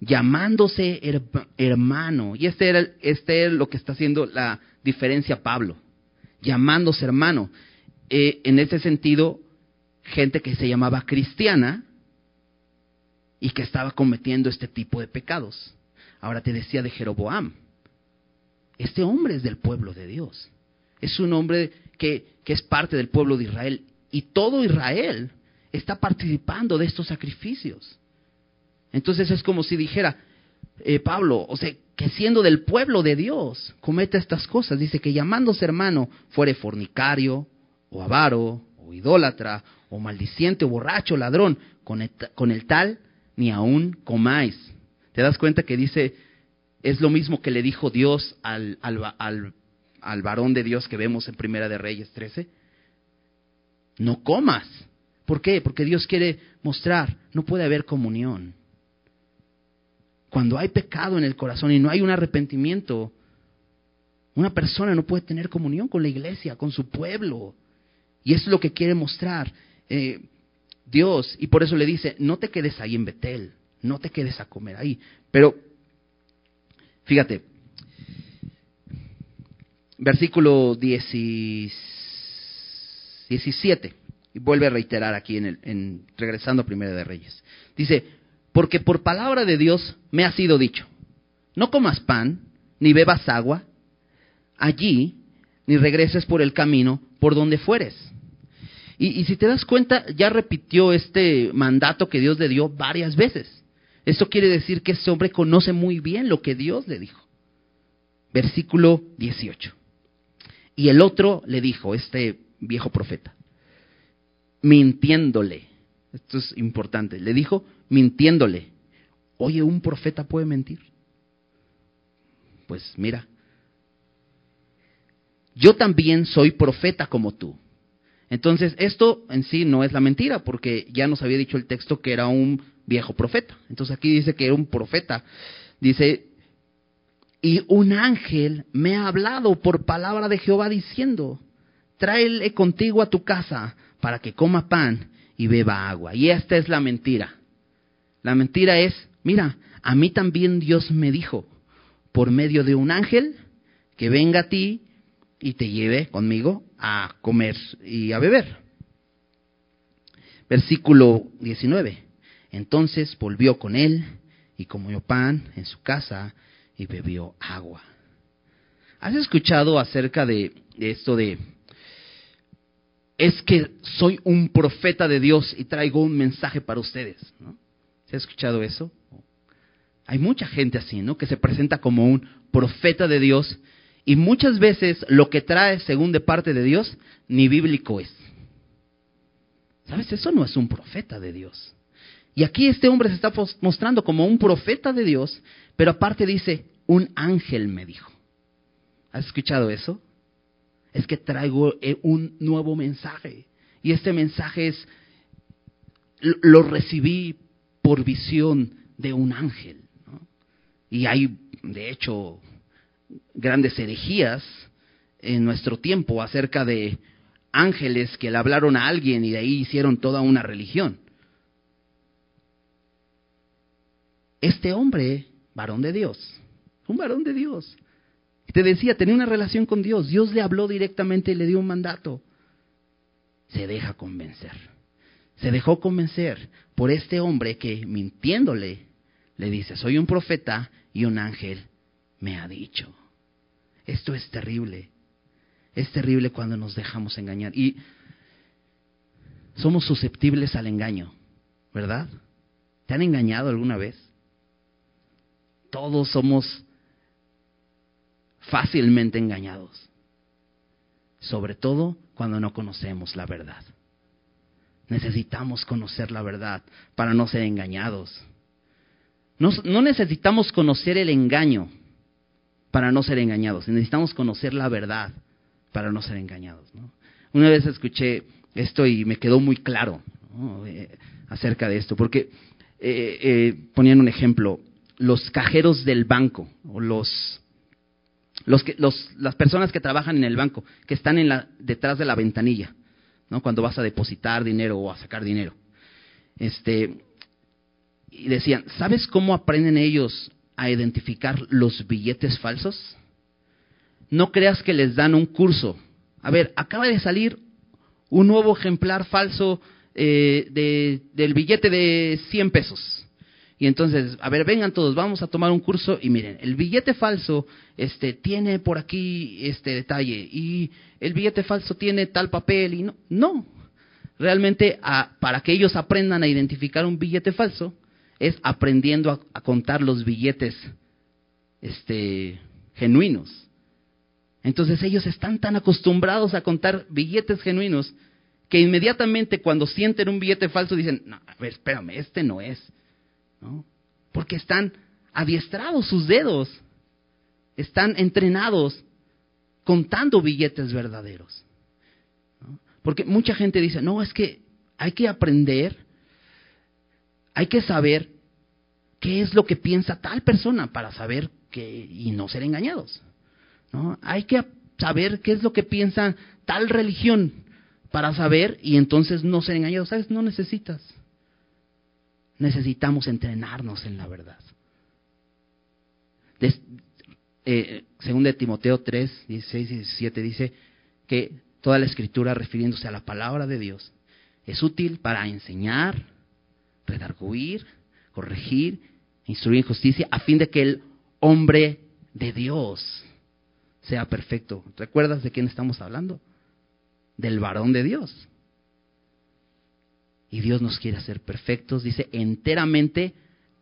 llamándose hermano. Y este, era, este es lo que está haciendo la diferencia Pablo, llamándose hermano. Eh, en ese sentido, gente que se llamaba cristiana y que estaba cometiendo este tipo de pecados. Ahora te decía de Jeroboam. Este hombre es del pueblo de Dios. Es un hombre que, que es parte del pueblo de Israel. Y todo Israel está participando de estos sacrificios. Entonces es como si dijera, eh, Pablo, o sea, que siendo del pueblo de Dios, cometa estas cosas. Dice que llamándose hermano fuere fornicario, o avaro, o idólatra, o maldiciente, o borracho, ladrón, con el, tal ni aún comáis. ¿Te das cuenta que dice, es lo mismo que le dijo Dios al, al, al varón de Dios que vemos en Primera de Reyes 13? No comas. ¿Por qué? Porque Dios quiere mostrar, no puede haber comunión. Cuando hay pecado en el corazón y no hay un arrepentimiento, una persona no puede tener comunión con la iglesia, con su pueblo. Y eso es lo que quiere mostrar eh, Dios. Y por eso le dice, no te quedes ahí en Betel, no te quedes a comer ahí. Pero, fíjate, versículo 17, y vuelve a reiterar aquí en, el, en regresando a Primera de Reyes. Dice, porque por palabra de Dios me ha sido dicho, no comas pan, ni bebas agua, allí, ni regreses por el camino por donde fueres. Y, si te das cuenta, ya repitió este mandato que Dios le dio varias veces. Esto quiere decir que ese hombre conoce muy bien lo que Dios le dijo. Versículo 18. Y el otro le dijo, este viejo profeta, mintiéndole, esto es importante, le dijo, mintiéndole. Oye, ¿un profeta puede mentir? Pues mira, yo también soy profeta como tú. Entonces, esto en sí no es la mentira, porque ya nos había dicho el texto que era un viejo profeta. Entonces aquí dice que era un profeta. Dice, y un ángel me ha hablado por palabra de Jehová diciendo, tráele contigo a tu casa para que coma pan y beba agua. Y esta es la mentira. La mentira es, mira, a mí también Dios me dijo, por medio de un ángel, que venga a ti y te lleve conmigo a comer y a beber. Versículo 19. Entonces volvió con él y comió pan en su casa y bebió agua. ¿Has escuchado acerca de, esto de, es que soy un profeta de Dios y traigo un mensaje para ustedes? ¿no? ¿Se ha escuchado eso? Hay mucha gente así, ¿no? Que se presenta como un profeta de Dios y muchas veces lo que trae según de parte de Dios ni bíblico es. ¿Sabes? Eso no es un profeta de Dios. Y aquí este hombre se está mostrando como un profeta de Dios, pero aparte dice, un ángel me dijo. ¿Has escuchado eso? Es que traigo eh, un nuevo mensaje. Y este mensaje es, lo recibí por visión de un ángel. Y hay, de hecho, grandes herejías en nuestro tiempo acerca de ángeles que le hablaron a alguien y de ahí hicieron toda una religión. Este hombre, varón de Dios, un varón de Dios, te decía, tenía una relación con Dios. Dios le habló directamente y le dio un mandato. Se deja convencer. Se dejó convencer por este hombre que, mintiéndole, le dice, soy un profeta y un ángel me ha dicho. Esto es terrible. Es terrible cuando nos dejamos engañar. Y somos susceptibles al engaño, ¿verdad? ¿Te han engañado alguna vez? Todos somos fácilmente engañados, sobre todo cuando no conocemos la verdad. Necesitamos conocer la verdad para no ser engañados. No, necesitamos conocer el engaño para no ser engañados, necesitamos conocer la verdad para no ser engañados. Una vez escuché esto y me quedó muy claro eh, acerca de esto, porque eh, eh, ponían un ejemplo, los cajeros del banco o los los que, los, las personas que trabajan en el banco, que están en la, detrás de la ventanilla, ¿no? Cuando vas a depositar dinero o a sacar dinero. Este, y decían, ¿sabes cómo aprenden ellos a identificar los billetes falsos? No creas que les dan un curso. A ver, acaba de salir un nuevo ejemplar falso eh, de, del billete de 100 pesos. Y entonces, a ver, vengan todos, vamos a tomar un curso y miren, el billete falso este tiene por aquí este detalle y el billete falso tiene tal papel y no, no. Realmente para que ellos aprendan a identificar un billete falso es aprendiendo a, contar los billetes este genuinos. Entonces ellos están tan acostumbrados a contar billetes genuinos que inmediatamente cuando sienten un billete falso dicen, no, espérame, este no es. Porque están adiestrados sus dedos, están entrenados contando billetes verdaderos. Porque mucha gente dice, no, es que hay que aprender, hay que saber qué es lo que piensa tal persona para saber que y no ser engañados. ¿no? Hay que saber qué es lo que piensa tal religión para saber y entonces no ser engañados. ¿Sabes? No necesitas necesitamos entrenarnos en la verdad. Eh, según de Timoteo 3, 16 y 17 dice que toda la escritura refiriéndose a la palabra de Dios es útil para enseñar, redarguir, corregir, instruir en justicia, a fin de que el hombre de Dios sea perfecto. ¿Recuerdas de quién estamos hablando? Del varón de Dios. Y Dios nos quiere hacer perfectos, dice, enteramente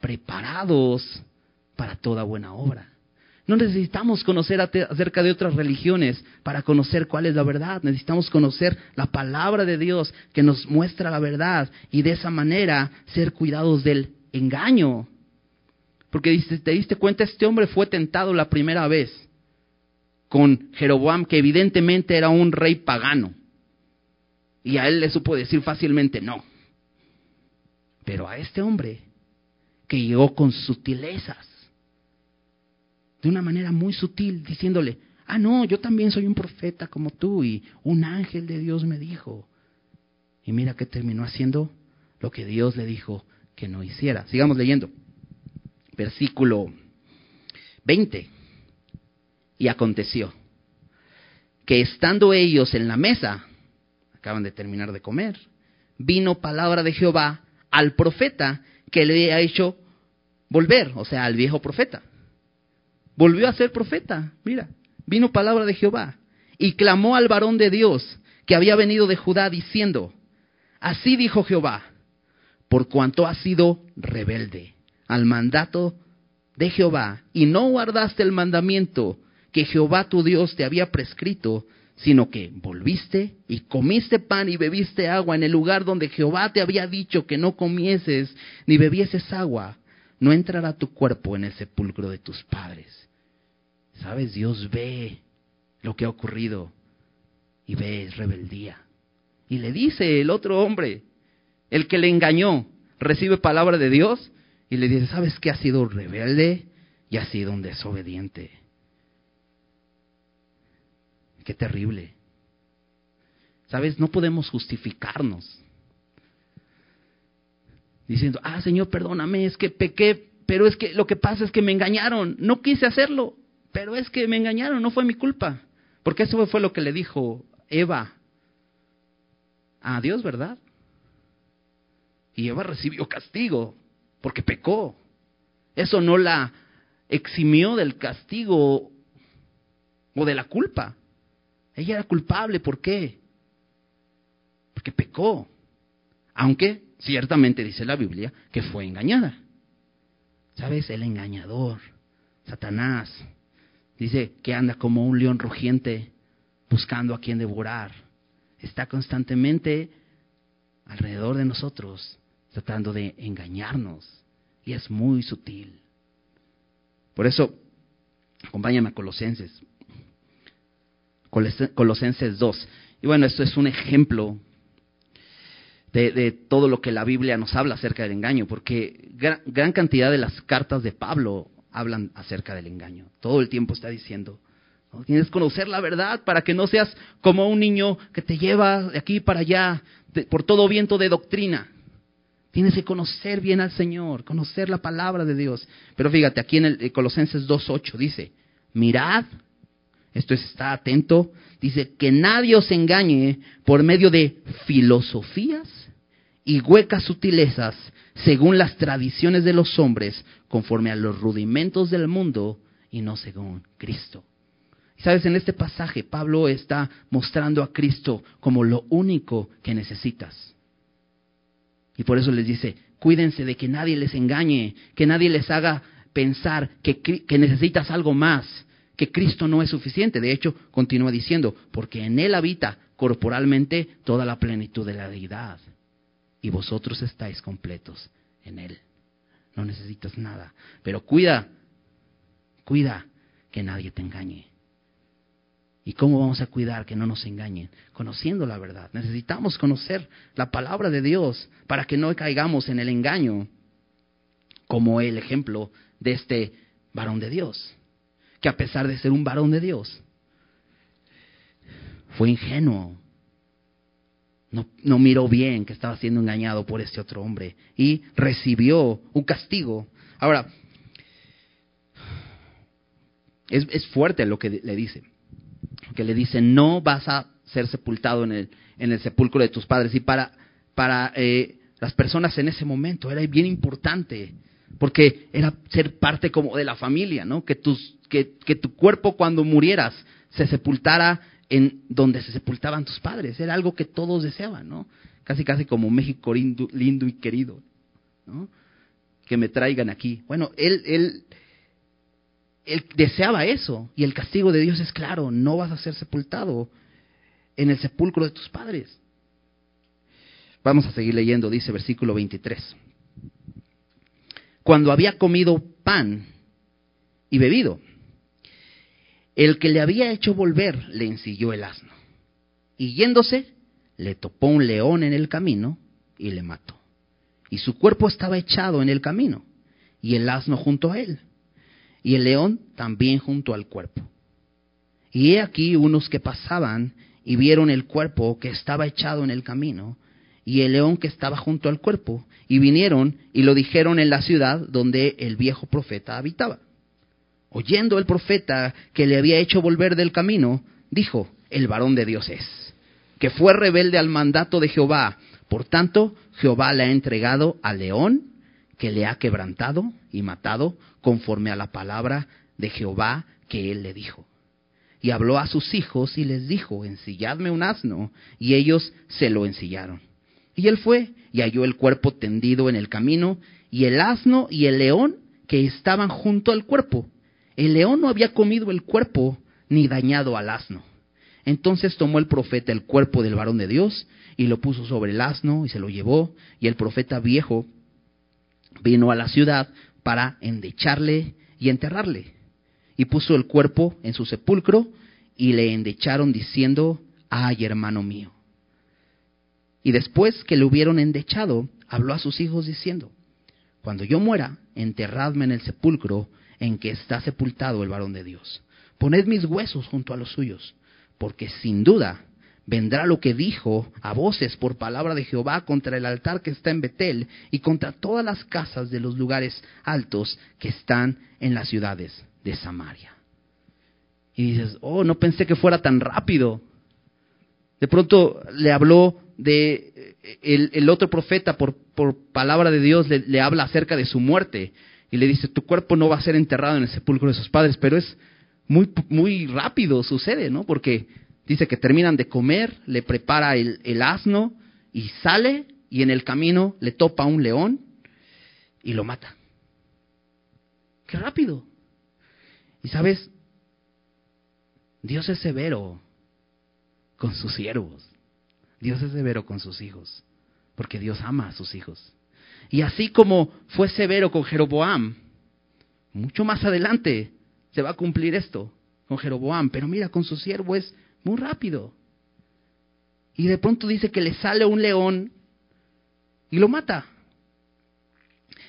preparados para toda buena obra. No necesitamos conocer acerca de otras religiones para conocer cuál es la verdad. Necesitamos conocer la palabra de Dios que nos muestra la verdad y de esa manera ser cuidados del engaño. Porque te diste cuenta, este hombre fue tentado la primera vez con Jeroboam, que evidentemente era un rey pagano. Y a él le supo decir fácilmente no. Pero a este hombre que llegó con sutilezas, de una manera muy sutil, diciéndole, ah, no, yo también soy un profeta como tú y un ángel de Dios me dijo. Y mira que terminó haciendo lo que Dios le dijo que no hiciera. Sigamos leyendo. Versículo 20. Y aconteció que estando ellos en la mesa, acaban de terminar de comer, vino palabra de Jehová al profeta que le ha hecho volver, o sea, al viejo profeta. Volvió a ser profeta, mira, vino palabra de Jehová y clamó al varón de Dios que había venido de Judá diciendo, así dijo Jehová, por cuanto has sido rebelde al mandato de Jehová y no guardaste el mandamiento que Jehová tu Dios te había prescrito, sino que volviste y comiste pan y bebiste agua en el lugar donde Jehová te había dicho que no comieses ni bebieses agua, no entrará tu cuerpo en el sepulcro de tus padres. Sabes, Dios ve lo que ha ocurrido y ve rebeldía. Y le dice el otro hombre, el que le engañó, recibe palabra de Dios y le dice, ¿sabes que ha sido rebelde y ha sido un desobediente? Qué terrible. ¿Sabes? No podemos justificarnos. Diciendo, ah, Señor, perdóname, es que pequé, pero es que lo que pasa es que me engañaron. No quise hacerlo, pero es que me engañaron, no fue mi culpa. Porque eso fue lo que le dijo Eva a Dios, ¿verdad? Y Eva recibió castigo porque pecó. Eso no la eximió del castigo o de la culpa. Ella era culpable, ¿por qué? Porque pecó. Aunque ciertamente dice la Biblia que fue engañada. ¿Sabes? El engañador, Satanás, dice que anda como un león rugiente buscando a quien devorar. Está constantemente alrededor de nosotros tratando de engañarnos. Y es muy sutil. Por eso, acompáñame a Colosenses. Colosenses 2. Y bueno, esto es un ejemplo de, todo lo que la Biblia nos habla acerca del engaño, porque gran, cantidad de las cartas de Pablo hablan acerca del engaño. Todo el tiempo está diciendo, tienes que conocer la verdad para que no seas como un niño que te lleva de aquí para allá por todo viento de doctrina. Tienes que conocer bien al Señor, conocer la palabra de Dios. Pero fíjate, aquí en el eh, Colosenses 2.8 dice, mirad esto es, está atento, dice que nadie os engañe por medio de filosofías y huecas sutilezas según las tradiciones de los hombres, conforme a los rudimentos del mundo y no según Cristo. Sabes, en este pasaje Pablo está mostrando a Cristo como lo único que necesitas. Y por eso les dice, cuídense de que nadie les engañe, que nadie les haga pensar que, que necesitas algo más, que Cristo no es suficiente. De hecho, continúa diciendo, porque en Él habita corporalmente toda la plenitud de la deidad. Y vosotros estáis completos en Él. No necesitas nada. Pero cuida, cuida que nadie te engañe. ¿Y cómo vamos a cuidar que no nos engañen? Conociendo la verdad. Necesitamos conocer la palabra de Dios para que no caigamos en el engaño, como el ejemplo de este varón de Dios que a pesar de ser un varón de Dios, fue ingenuo. No, no, miró bien que estaba siendo engañado por este otro hombre y recibió un castigo. Ahora, es, es fuerte lo que le dice. Que le dice, no vas a ser sepultado en el, en el sepulcro de tus padres. Y para, para eh, las personas en ese momento era bien importante, porque era ser parte como de la familia, ¿no? Que tus que, tu cuerpo cuando murieras se sepultara en donde se sepultaban tus padres. Era algo que todos deseaban, ¿no? Casi, casi como México lindo, lindo y querido, ¿no? Que me traigan aquí. Bueno, él, él, él deseaba eso y el castigo de Dios es claro, no vas a ser sepultado en el sepulcro de tus padres. Vamos a seguir leyendo, dice versículo 23. Cuando había comido pan y bebido, el que le había hecho volver le ensilló el asno. Y yéndose, le topó un león en el camino y le mató. Y su cuerpo estaba echado en el camino, y el asno junto a él, y el león también junto al cuerpo. Y he aquí unos que pasaban y vieron el cuerpo que estaba echado en el camino, y el león que estaba junto al cuerpo, y vinieron y lo dijeron en la ciudad donde el viejo profeta habitaba. Oyendo el profeta que le había hecho volver del camino, dijo, el varón de Dios es, que fue rebelde al mandato de Jehová. Por tanto, Jehová le ha entregado al león, que le ha quebrantado y matado, conforme a la palabra de Jehová que él le dijo. y habló a sus hijos y les dijo, ensilladme un asno, y ellos se lo ensillaron. Y él fue y halló el cuerpo tendido en el camino, y el asno y el león que estaban junto al cuerpo. El león no había comido el cuerpo ni dañado al asno. Entonces tomó el profeta el cuerpo del varón de Dios y lo puso sobre el asno y se lo llevó, y el profeta viejo vino a la ciudad para endecharle y enterrarle. Y puso el cuerpo en su sepulcro y le endecharon diciendo, ay hermano mío. Y después que le hubieron endechado, habló a sus hijos diciendo, cuando yo muera, enterradme en el sepulcro en que está sepultado el varón de Dios. Poned mis huesos junto a los suyos, porque sin duda vendrá lo que dijo a voces por palabra de Jehová contra el altar que está en Betel y contra todas las casas de los lugares altos que están en las ciudades de Samaria. Y dices, oh, no pensé que fuera tan rápido. De pronto le habló de el, otro profeta por, por palabra de Dios le, habla acerca de su muerte y le dice tu cuerpo no va a ser enterrado en el sepulcro de sus padres pero es muy muy rápido sucede no porque dice que terminan de comer le prepara el, el asno y sale y en el camino le topa un león y lo mata. Qué rápido y sabes Dios es severo con sus siervos. Dios es severo con sus hijos, porque Dios ama a sus hijos. Y así como fue severo con Jeroboam, mucho más adelante se va a cumplir esto con Jeroboam, pero mira, con su siervo es muy rápido. Y de pronto dice que le sale un león y lo mata.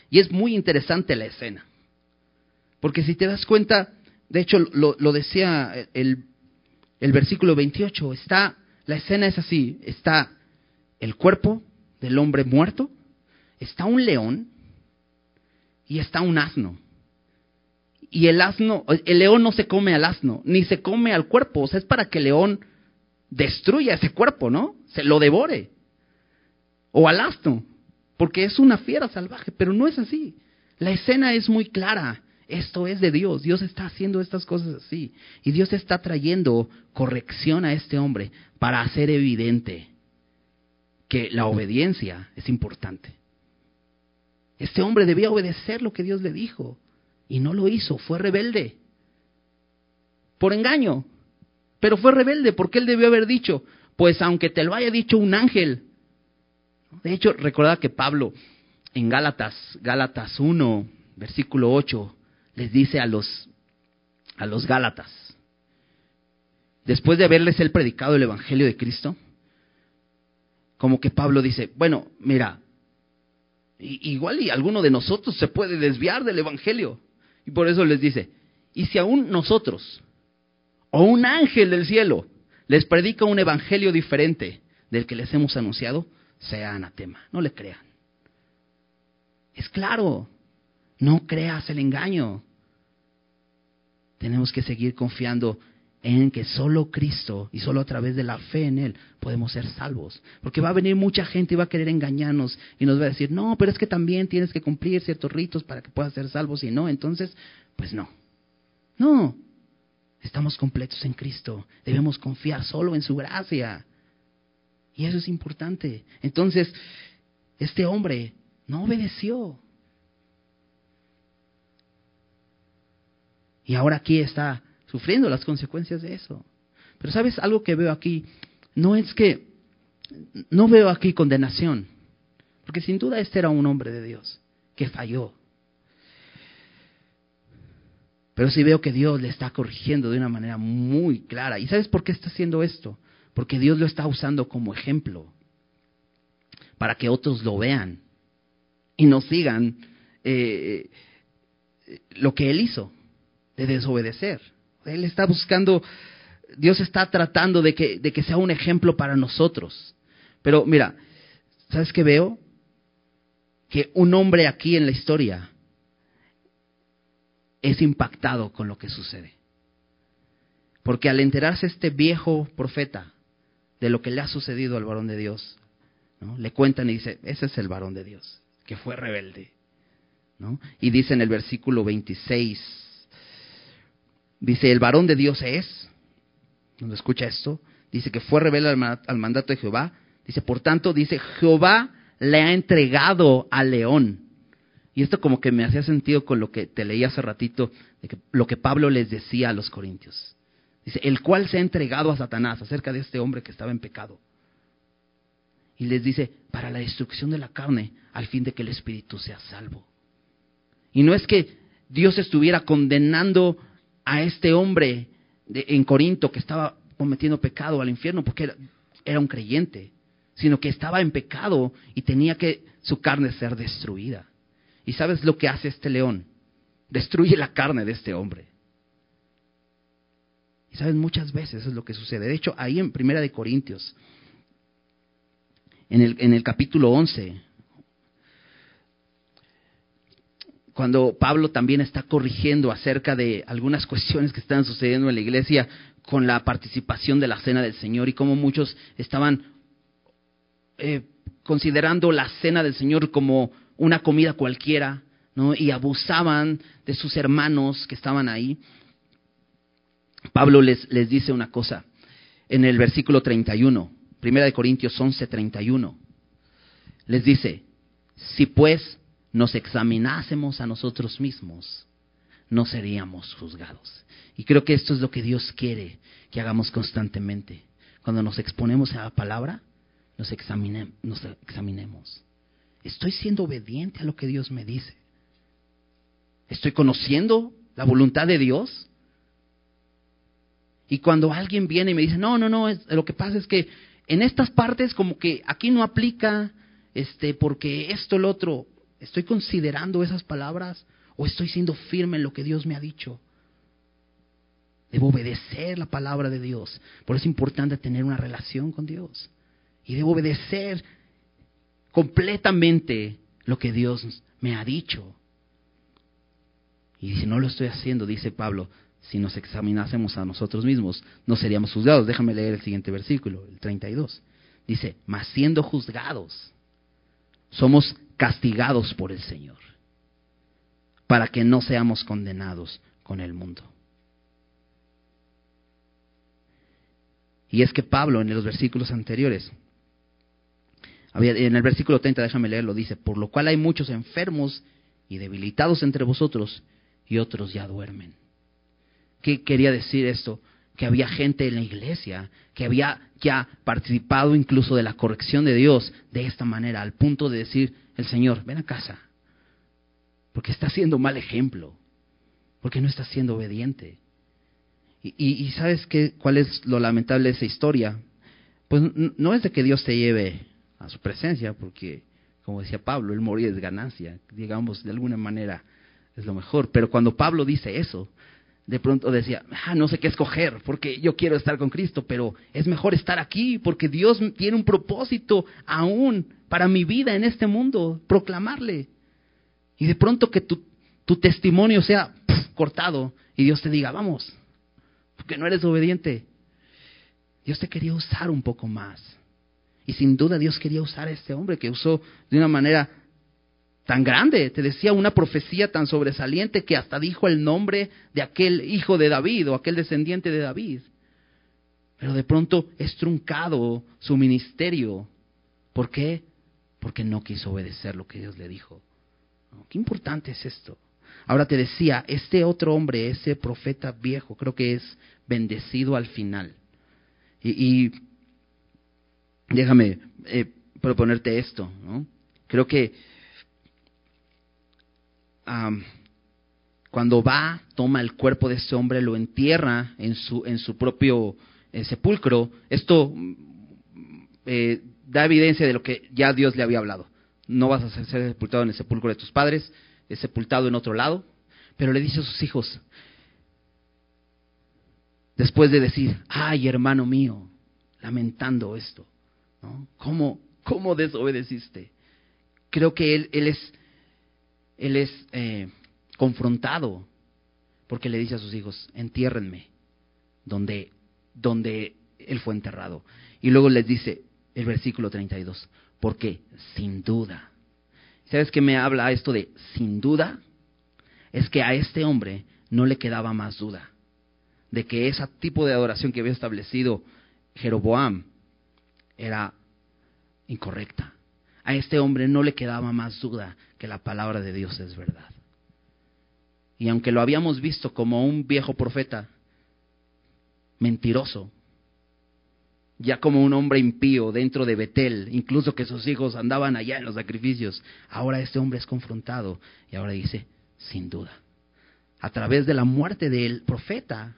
Y es muy interesante la escena. Porque si te das cuenta, de hecho lo, decía el, el versículo 28, está la escena es así, está el cuerpo del hombre muerto, está un león y está un asno. Y el asno, el león no se come al asno, ni se come al cuerpo, o sea, es para que el león destruya ese cuerpo, ¿no? Se lo devore. O al asno, porque es una fiera salvaje, pero no es así. La escena es muy clara. Esto es de Dios. Dios está haciendo estas cosas así. Y Dios está trayendo corrección a este hombre para hacer evidente que la obediencia es importante. Este hombre debía obedecer lo que Dios le dijo y no lo hizo, fue rebelde. Por engaño. Pero fue rebelde porque él debió haber dicho, pues aunque te lo haya dicho un ángel. De hecho, recuerda que Pablo en Gálatas, Gálatas 1, versículo 8, les dice a los, a los Gálatas, después de haberles él predicado el Evangelio de Cristo, como que Pablo dice, bueno, mira, igual y alguno de nosotros se puede desviar del Evangelio. Y por eso les dice, y si aún nosotros, o un ángel del cielo, les predica un Evangelio diferente del que les hemos anunciado, sea anatema, no le crean. Es claro, no creas el engaño. Tenemos que seguir confiando en que solo Cristo y solo a través de la fe en Él podemos ser salvos. Porque va a venir mucha gente y va a querer engañarnos y nos va a decir, no, pero es que también tienes que cumplir ciertos ritos para que puedas ser salvos y no, entonces, pues no. No, estamos completos en Cristo, debemos confiar solo en su gracia. Y eso es importante. Entonces, este hombre no obedeció. Y ahora aquí está sufriendo las consecuencias de eso. Pero sabes algo que veo aquí, no es que, no veo aquí condenación, porque sin duda este era un hombre de Dios que falló. Pero sí veo que Dios le está corrigiendo de una manera muy clara. ¿Y sabes por qué está haciendo esto? Porque Dios lo está usando como ejemplo para que otros lo vean y no sigan eh, lo que Él hizo de desobedecer. Él está buscando, Dios está tratando de que, de que sea un ejemplo para nosotros. Pero mira, ¿sabes qué veo? Que un hombre aquí en la historia es impactado con lo que sucede. Porque al enterarse este viejo profeta de lo que le ha sucedido al varón de Dios, ¿no? le cuentan y dice, ese es el varón de Dios, que fue rebelde. Y dice en el versículo 26, Dice, el varón de Dios es, cuando escucha esto, dice que fue rebelde al mandato de Jehová. Dice, por tanto, dice, Jehová le ha entregado al león. Y esto como que me hacía sentido con lo que te leí hace ratito, de que, lo que Pablo les decía a los corintios. Dice, el cual se ha entregado a Satanás acerca de este hombre que estaba en pecado. Y les dice, para la destrucción de la carne, al fin de que el espíritu sea salvo. Y no es que Dios estuviera condenando a este hombre en Corinto que estaba cometiendo pecado al infierno porque era, un creyente, sino que estaba en pecado y tenía que su carne ser destruida. ¿Y sabes lo que hace este león? Destruye la carne de este hombre. Y sabes, muchas veces es lo que sucede. De hecho, ahí en Primera de Corintios, en el, en el capítulo 11, cuando Pablo también está corrigiendo acerca de algunas cuestiones que están sucediendo en la iglesia con la participación de la cena del Señor y cómo muchos estaban eh, considerando la cena del Señor como una comida cualquiera, ¿no? Y abusaban de sus hermanos que estaban ahí. Pablo les, les dice una cosa en el versículo 31, Primera de Corintios 11, 31. Les dice, si pues nos examinásemos a nosotros mismos, no seríamos juzgados. Y creo que esto es lo que Dios quiere que hagamos constantemente. Cuando nos exponemos a la palabra, nos, examinemos. ¿Estoy siendo obediente a lo que Dios me dice? ¿Estoy conociendo la voluntad de Dios? Y cuando alguien viene y me dice, no, no, no, lo que pasa es que en estas partes como que aquí no aplica, este, porque esto, lo otro, ¿Estoy considerando esas palabras o estoy siendo firme en lo que Dios me ha dicho? Debo obedecer la palabra de Dios. Por eso es importante tener una relación con Dios. Y debo obedecer completamente lo que Dios me ha dicho. Y si no lo estoy haciendo, dice Pablo, si nos examinásemos a nosotros mismos, no seríamos juzgados. Déjame leer el siguiente versículo, el 32. Dice, mas siendo juzgados, somos castigados por el Señor, para que no seamos condenados con el mundo. Y es que Pablo en los versículos anteriores, en el versículo 30, déjame leerlo, dice, por lo cual hay muchos enfermos y debilitados entre vosotros y otros ya duermen. ¿Qué quería decir esto? Que había gente en la iglesia que había ya participado incluso de la corrección de Dios de esta manera, al punto de decir, el Señor, ven a casa, porque está siendo mal ejemplo, porque no está siendo obediente. Y, sabes qué, cuál es lo lamentable de esa historia? Pues no es de que Dios te lleve a su presencia, porque, como decía Pablo, el morir es ganancia, digamos, de alguna manera es lo mejor. Pero cuando Pablo dice eso, de pronto decía, ah, no sé qué escoger, porque yo quiero estar con Cristo, pero es mejor estar aquí, porque Dios tiene un propósito aún para mi vida en este mundo, proclamarle. Y de pronto que tu, tu testimonio sea cortado y Dios te diga, vamos, porque no eres obediente. Dios te quería usar un poco más. Y sin duda Dios quería usar a este hombre que usó de una manera tan grande. Te decía una profecía tan sobresaliente que hasta dijo el nombre de aquel hijo de David o aquel descendiente de David. Pero de pronto es truncado su ministerio. ¿Por qué? porque no quiso obedecer lo que Dios le dijo. Qué importante es esto. Ahora te decía, este otro hombre, ese profeta viejo, creo que es bendecido al final. Y, déjame eh, proponerte esto, ¿no? Creo que cuando va, toma el cuerpo de ese hombre, lo entierra en su, en su propio eh, sepulcro. Esto eh, da evidencia de lo que ya Dios le había hablado. No vas a ser sepultado en el sepulcro de tus padres, es sepultado en otro lado. Pero le dice a sus hijos, después de decir, ay hermano mío, lamentando esto, ¿no? ¿Cómo, ¿Cómo desobedeciste? Creo que él, él es, él es eh, confrontado porque le dice a sus hijos, entiérrenme donde, donde él fue enterrado. Y luego les dice, el versículo 32. Porque sin duda, ¿sabes qué me habla esto de sin duda? Es que a este hombre no le quedaba más duda de que ese tipo de adoración que había establecido Jeroboam era incorrecta. A este hombre no le quedaba más duda que la palabra de Dios es verdad. Y aunque lo habíamos visto como un viejo profeta, mentiroso, ya como un hombre impío dentro de Betel, incluso que sus hijos andaban allá en los sacrificios, ahora este hombre es confrontado y ahora dice, sin duda, a través de la muerte del profeta,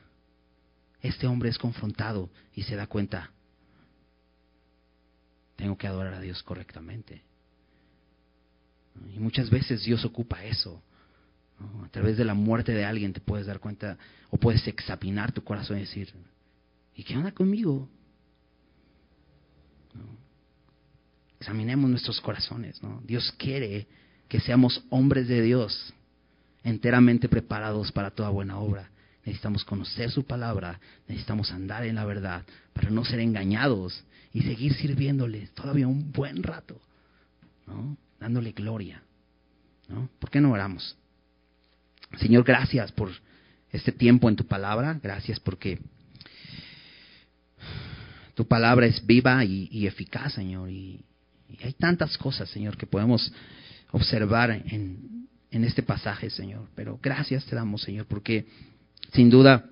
este hombre es confrontado y se da cuenta, tengo que adorar a Dios correctamente. Y muchas veces Dios ocupa eso. A través de la muerte de alguien te puedes dar cuenta o puedes examinar tu corazón y decir, ¿y qué onda conmigo? Examinemos nuestros corazones. ¿no? Dios quiere que seamos hombres de Dios, enteramente preparados para toda buena obra. Necesitamos conocer su palabra, necesitamos andar en la verdad para no ser engañados y seguir sirviéndole todavía un buen rato, ¿no? Dándole gloria. ¿no? ¿Por qué no oramos? Señor, gracias por este tiempo en tu palabra, gracias porque tu palabra es viva y, eficaz, Señor, y, hay tantas cosas, Señor, que podemos observar en, en este pasaje, Señor, pero gracias te damos, Señor, porque sin duda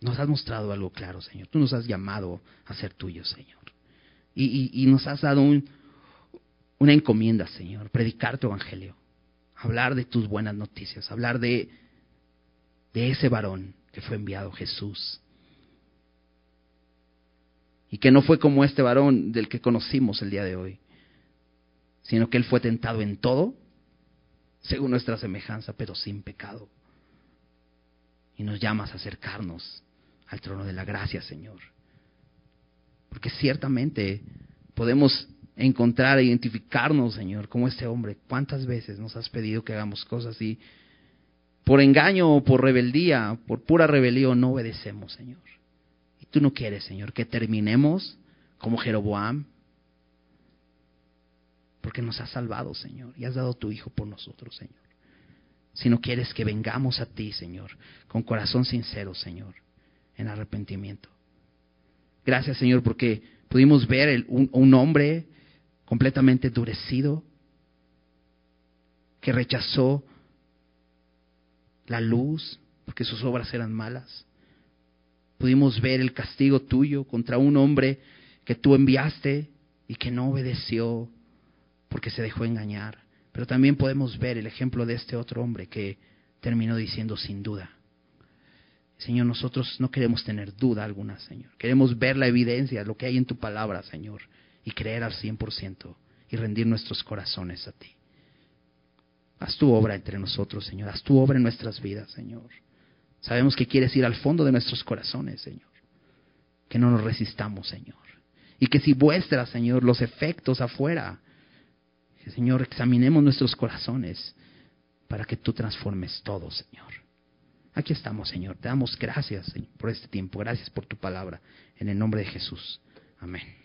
nos has mostrado algo claro, Señor. Tú nos has llamado a ser tuyos, Señor. Y, nos has dado una encomienda, Señor, predicar tu evangelio, hablar de tus buenas noticias, hablar de, ese varón que fue enviado, Jesús. Y que no fue como este varón del que conocimos el día de hoy, sino que él fue tentado en todo, según nuestra semejanza, pero sin pecado y nos llamas a acercarnos al trono de la gracia, Señor. Porque ciertamente podemos encontrar e identificarnos, Señor, como este hombre. ¿Cuántas veces nos has pedido que hagamos cosas y por engaño o por rebeldía, por pura rebelión, no obedecemos, Señor? Y tú no quieres, Señor, que terminemos como Jeroboam, porque nos has salvado, Señor, y has dado tu Hijo por nosotros, Señor si no quieres que vengamos a ti, Señor, con corazón sincero, Señor, en arrepentimiento. Gracias, Señor, porque pudimos ver un, hombre completamente endurecido, que rechazó la luz porque sus obras eran malas. Pudimos ver el castigo tuyo contra un hombre que tú enviaste y que no obedeció porque se dejó engañar. Pero también podemos ver el ejemplo de este otro hombre que terminó diciendo sin duda. Señor, nosotros no queremos tener duda alguna, Señor. Queremos ver la evidencia, lo que hay en tu palabra, Señor, y creer al cien por ciento y rendir nuestros corazones a ti. Haz tu obra entre nosotros, Señor. Haz tu obra en nuestras vidas, Señor. Sabemos que quieres ir al fondo de nuestros corazones, Señor. Que no nos resistamos, Señor. Y que si vuestras, Señor, los efectos afuera Señor, examinemos nuestros corazones para que tú transformes todo, Señor. Aquí estamos, Señor. Te damos gracias por este tiempo. Gracias por tu palabra. En el nombre de Jesús. Amén.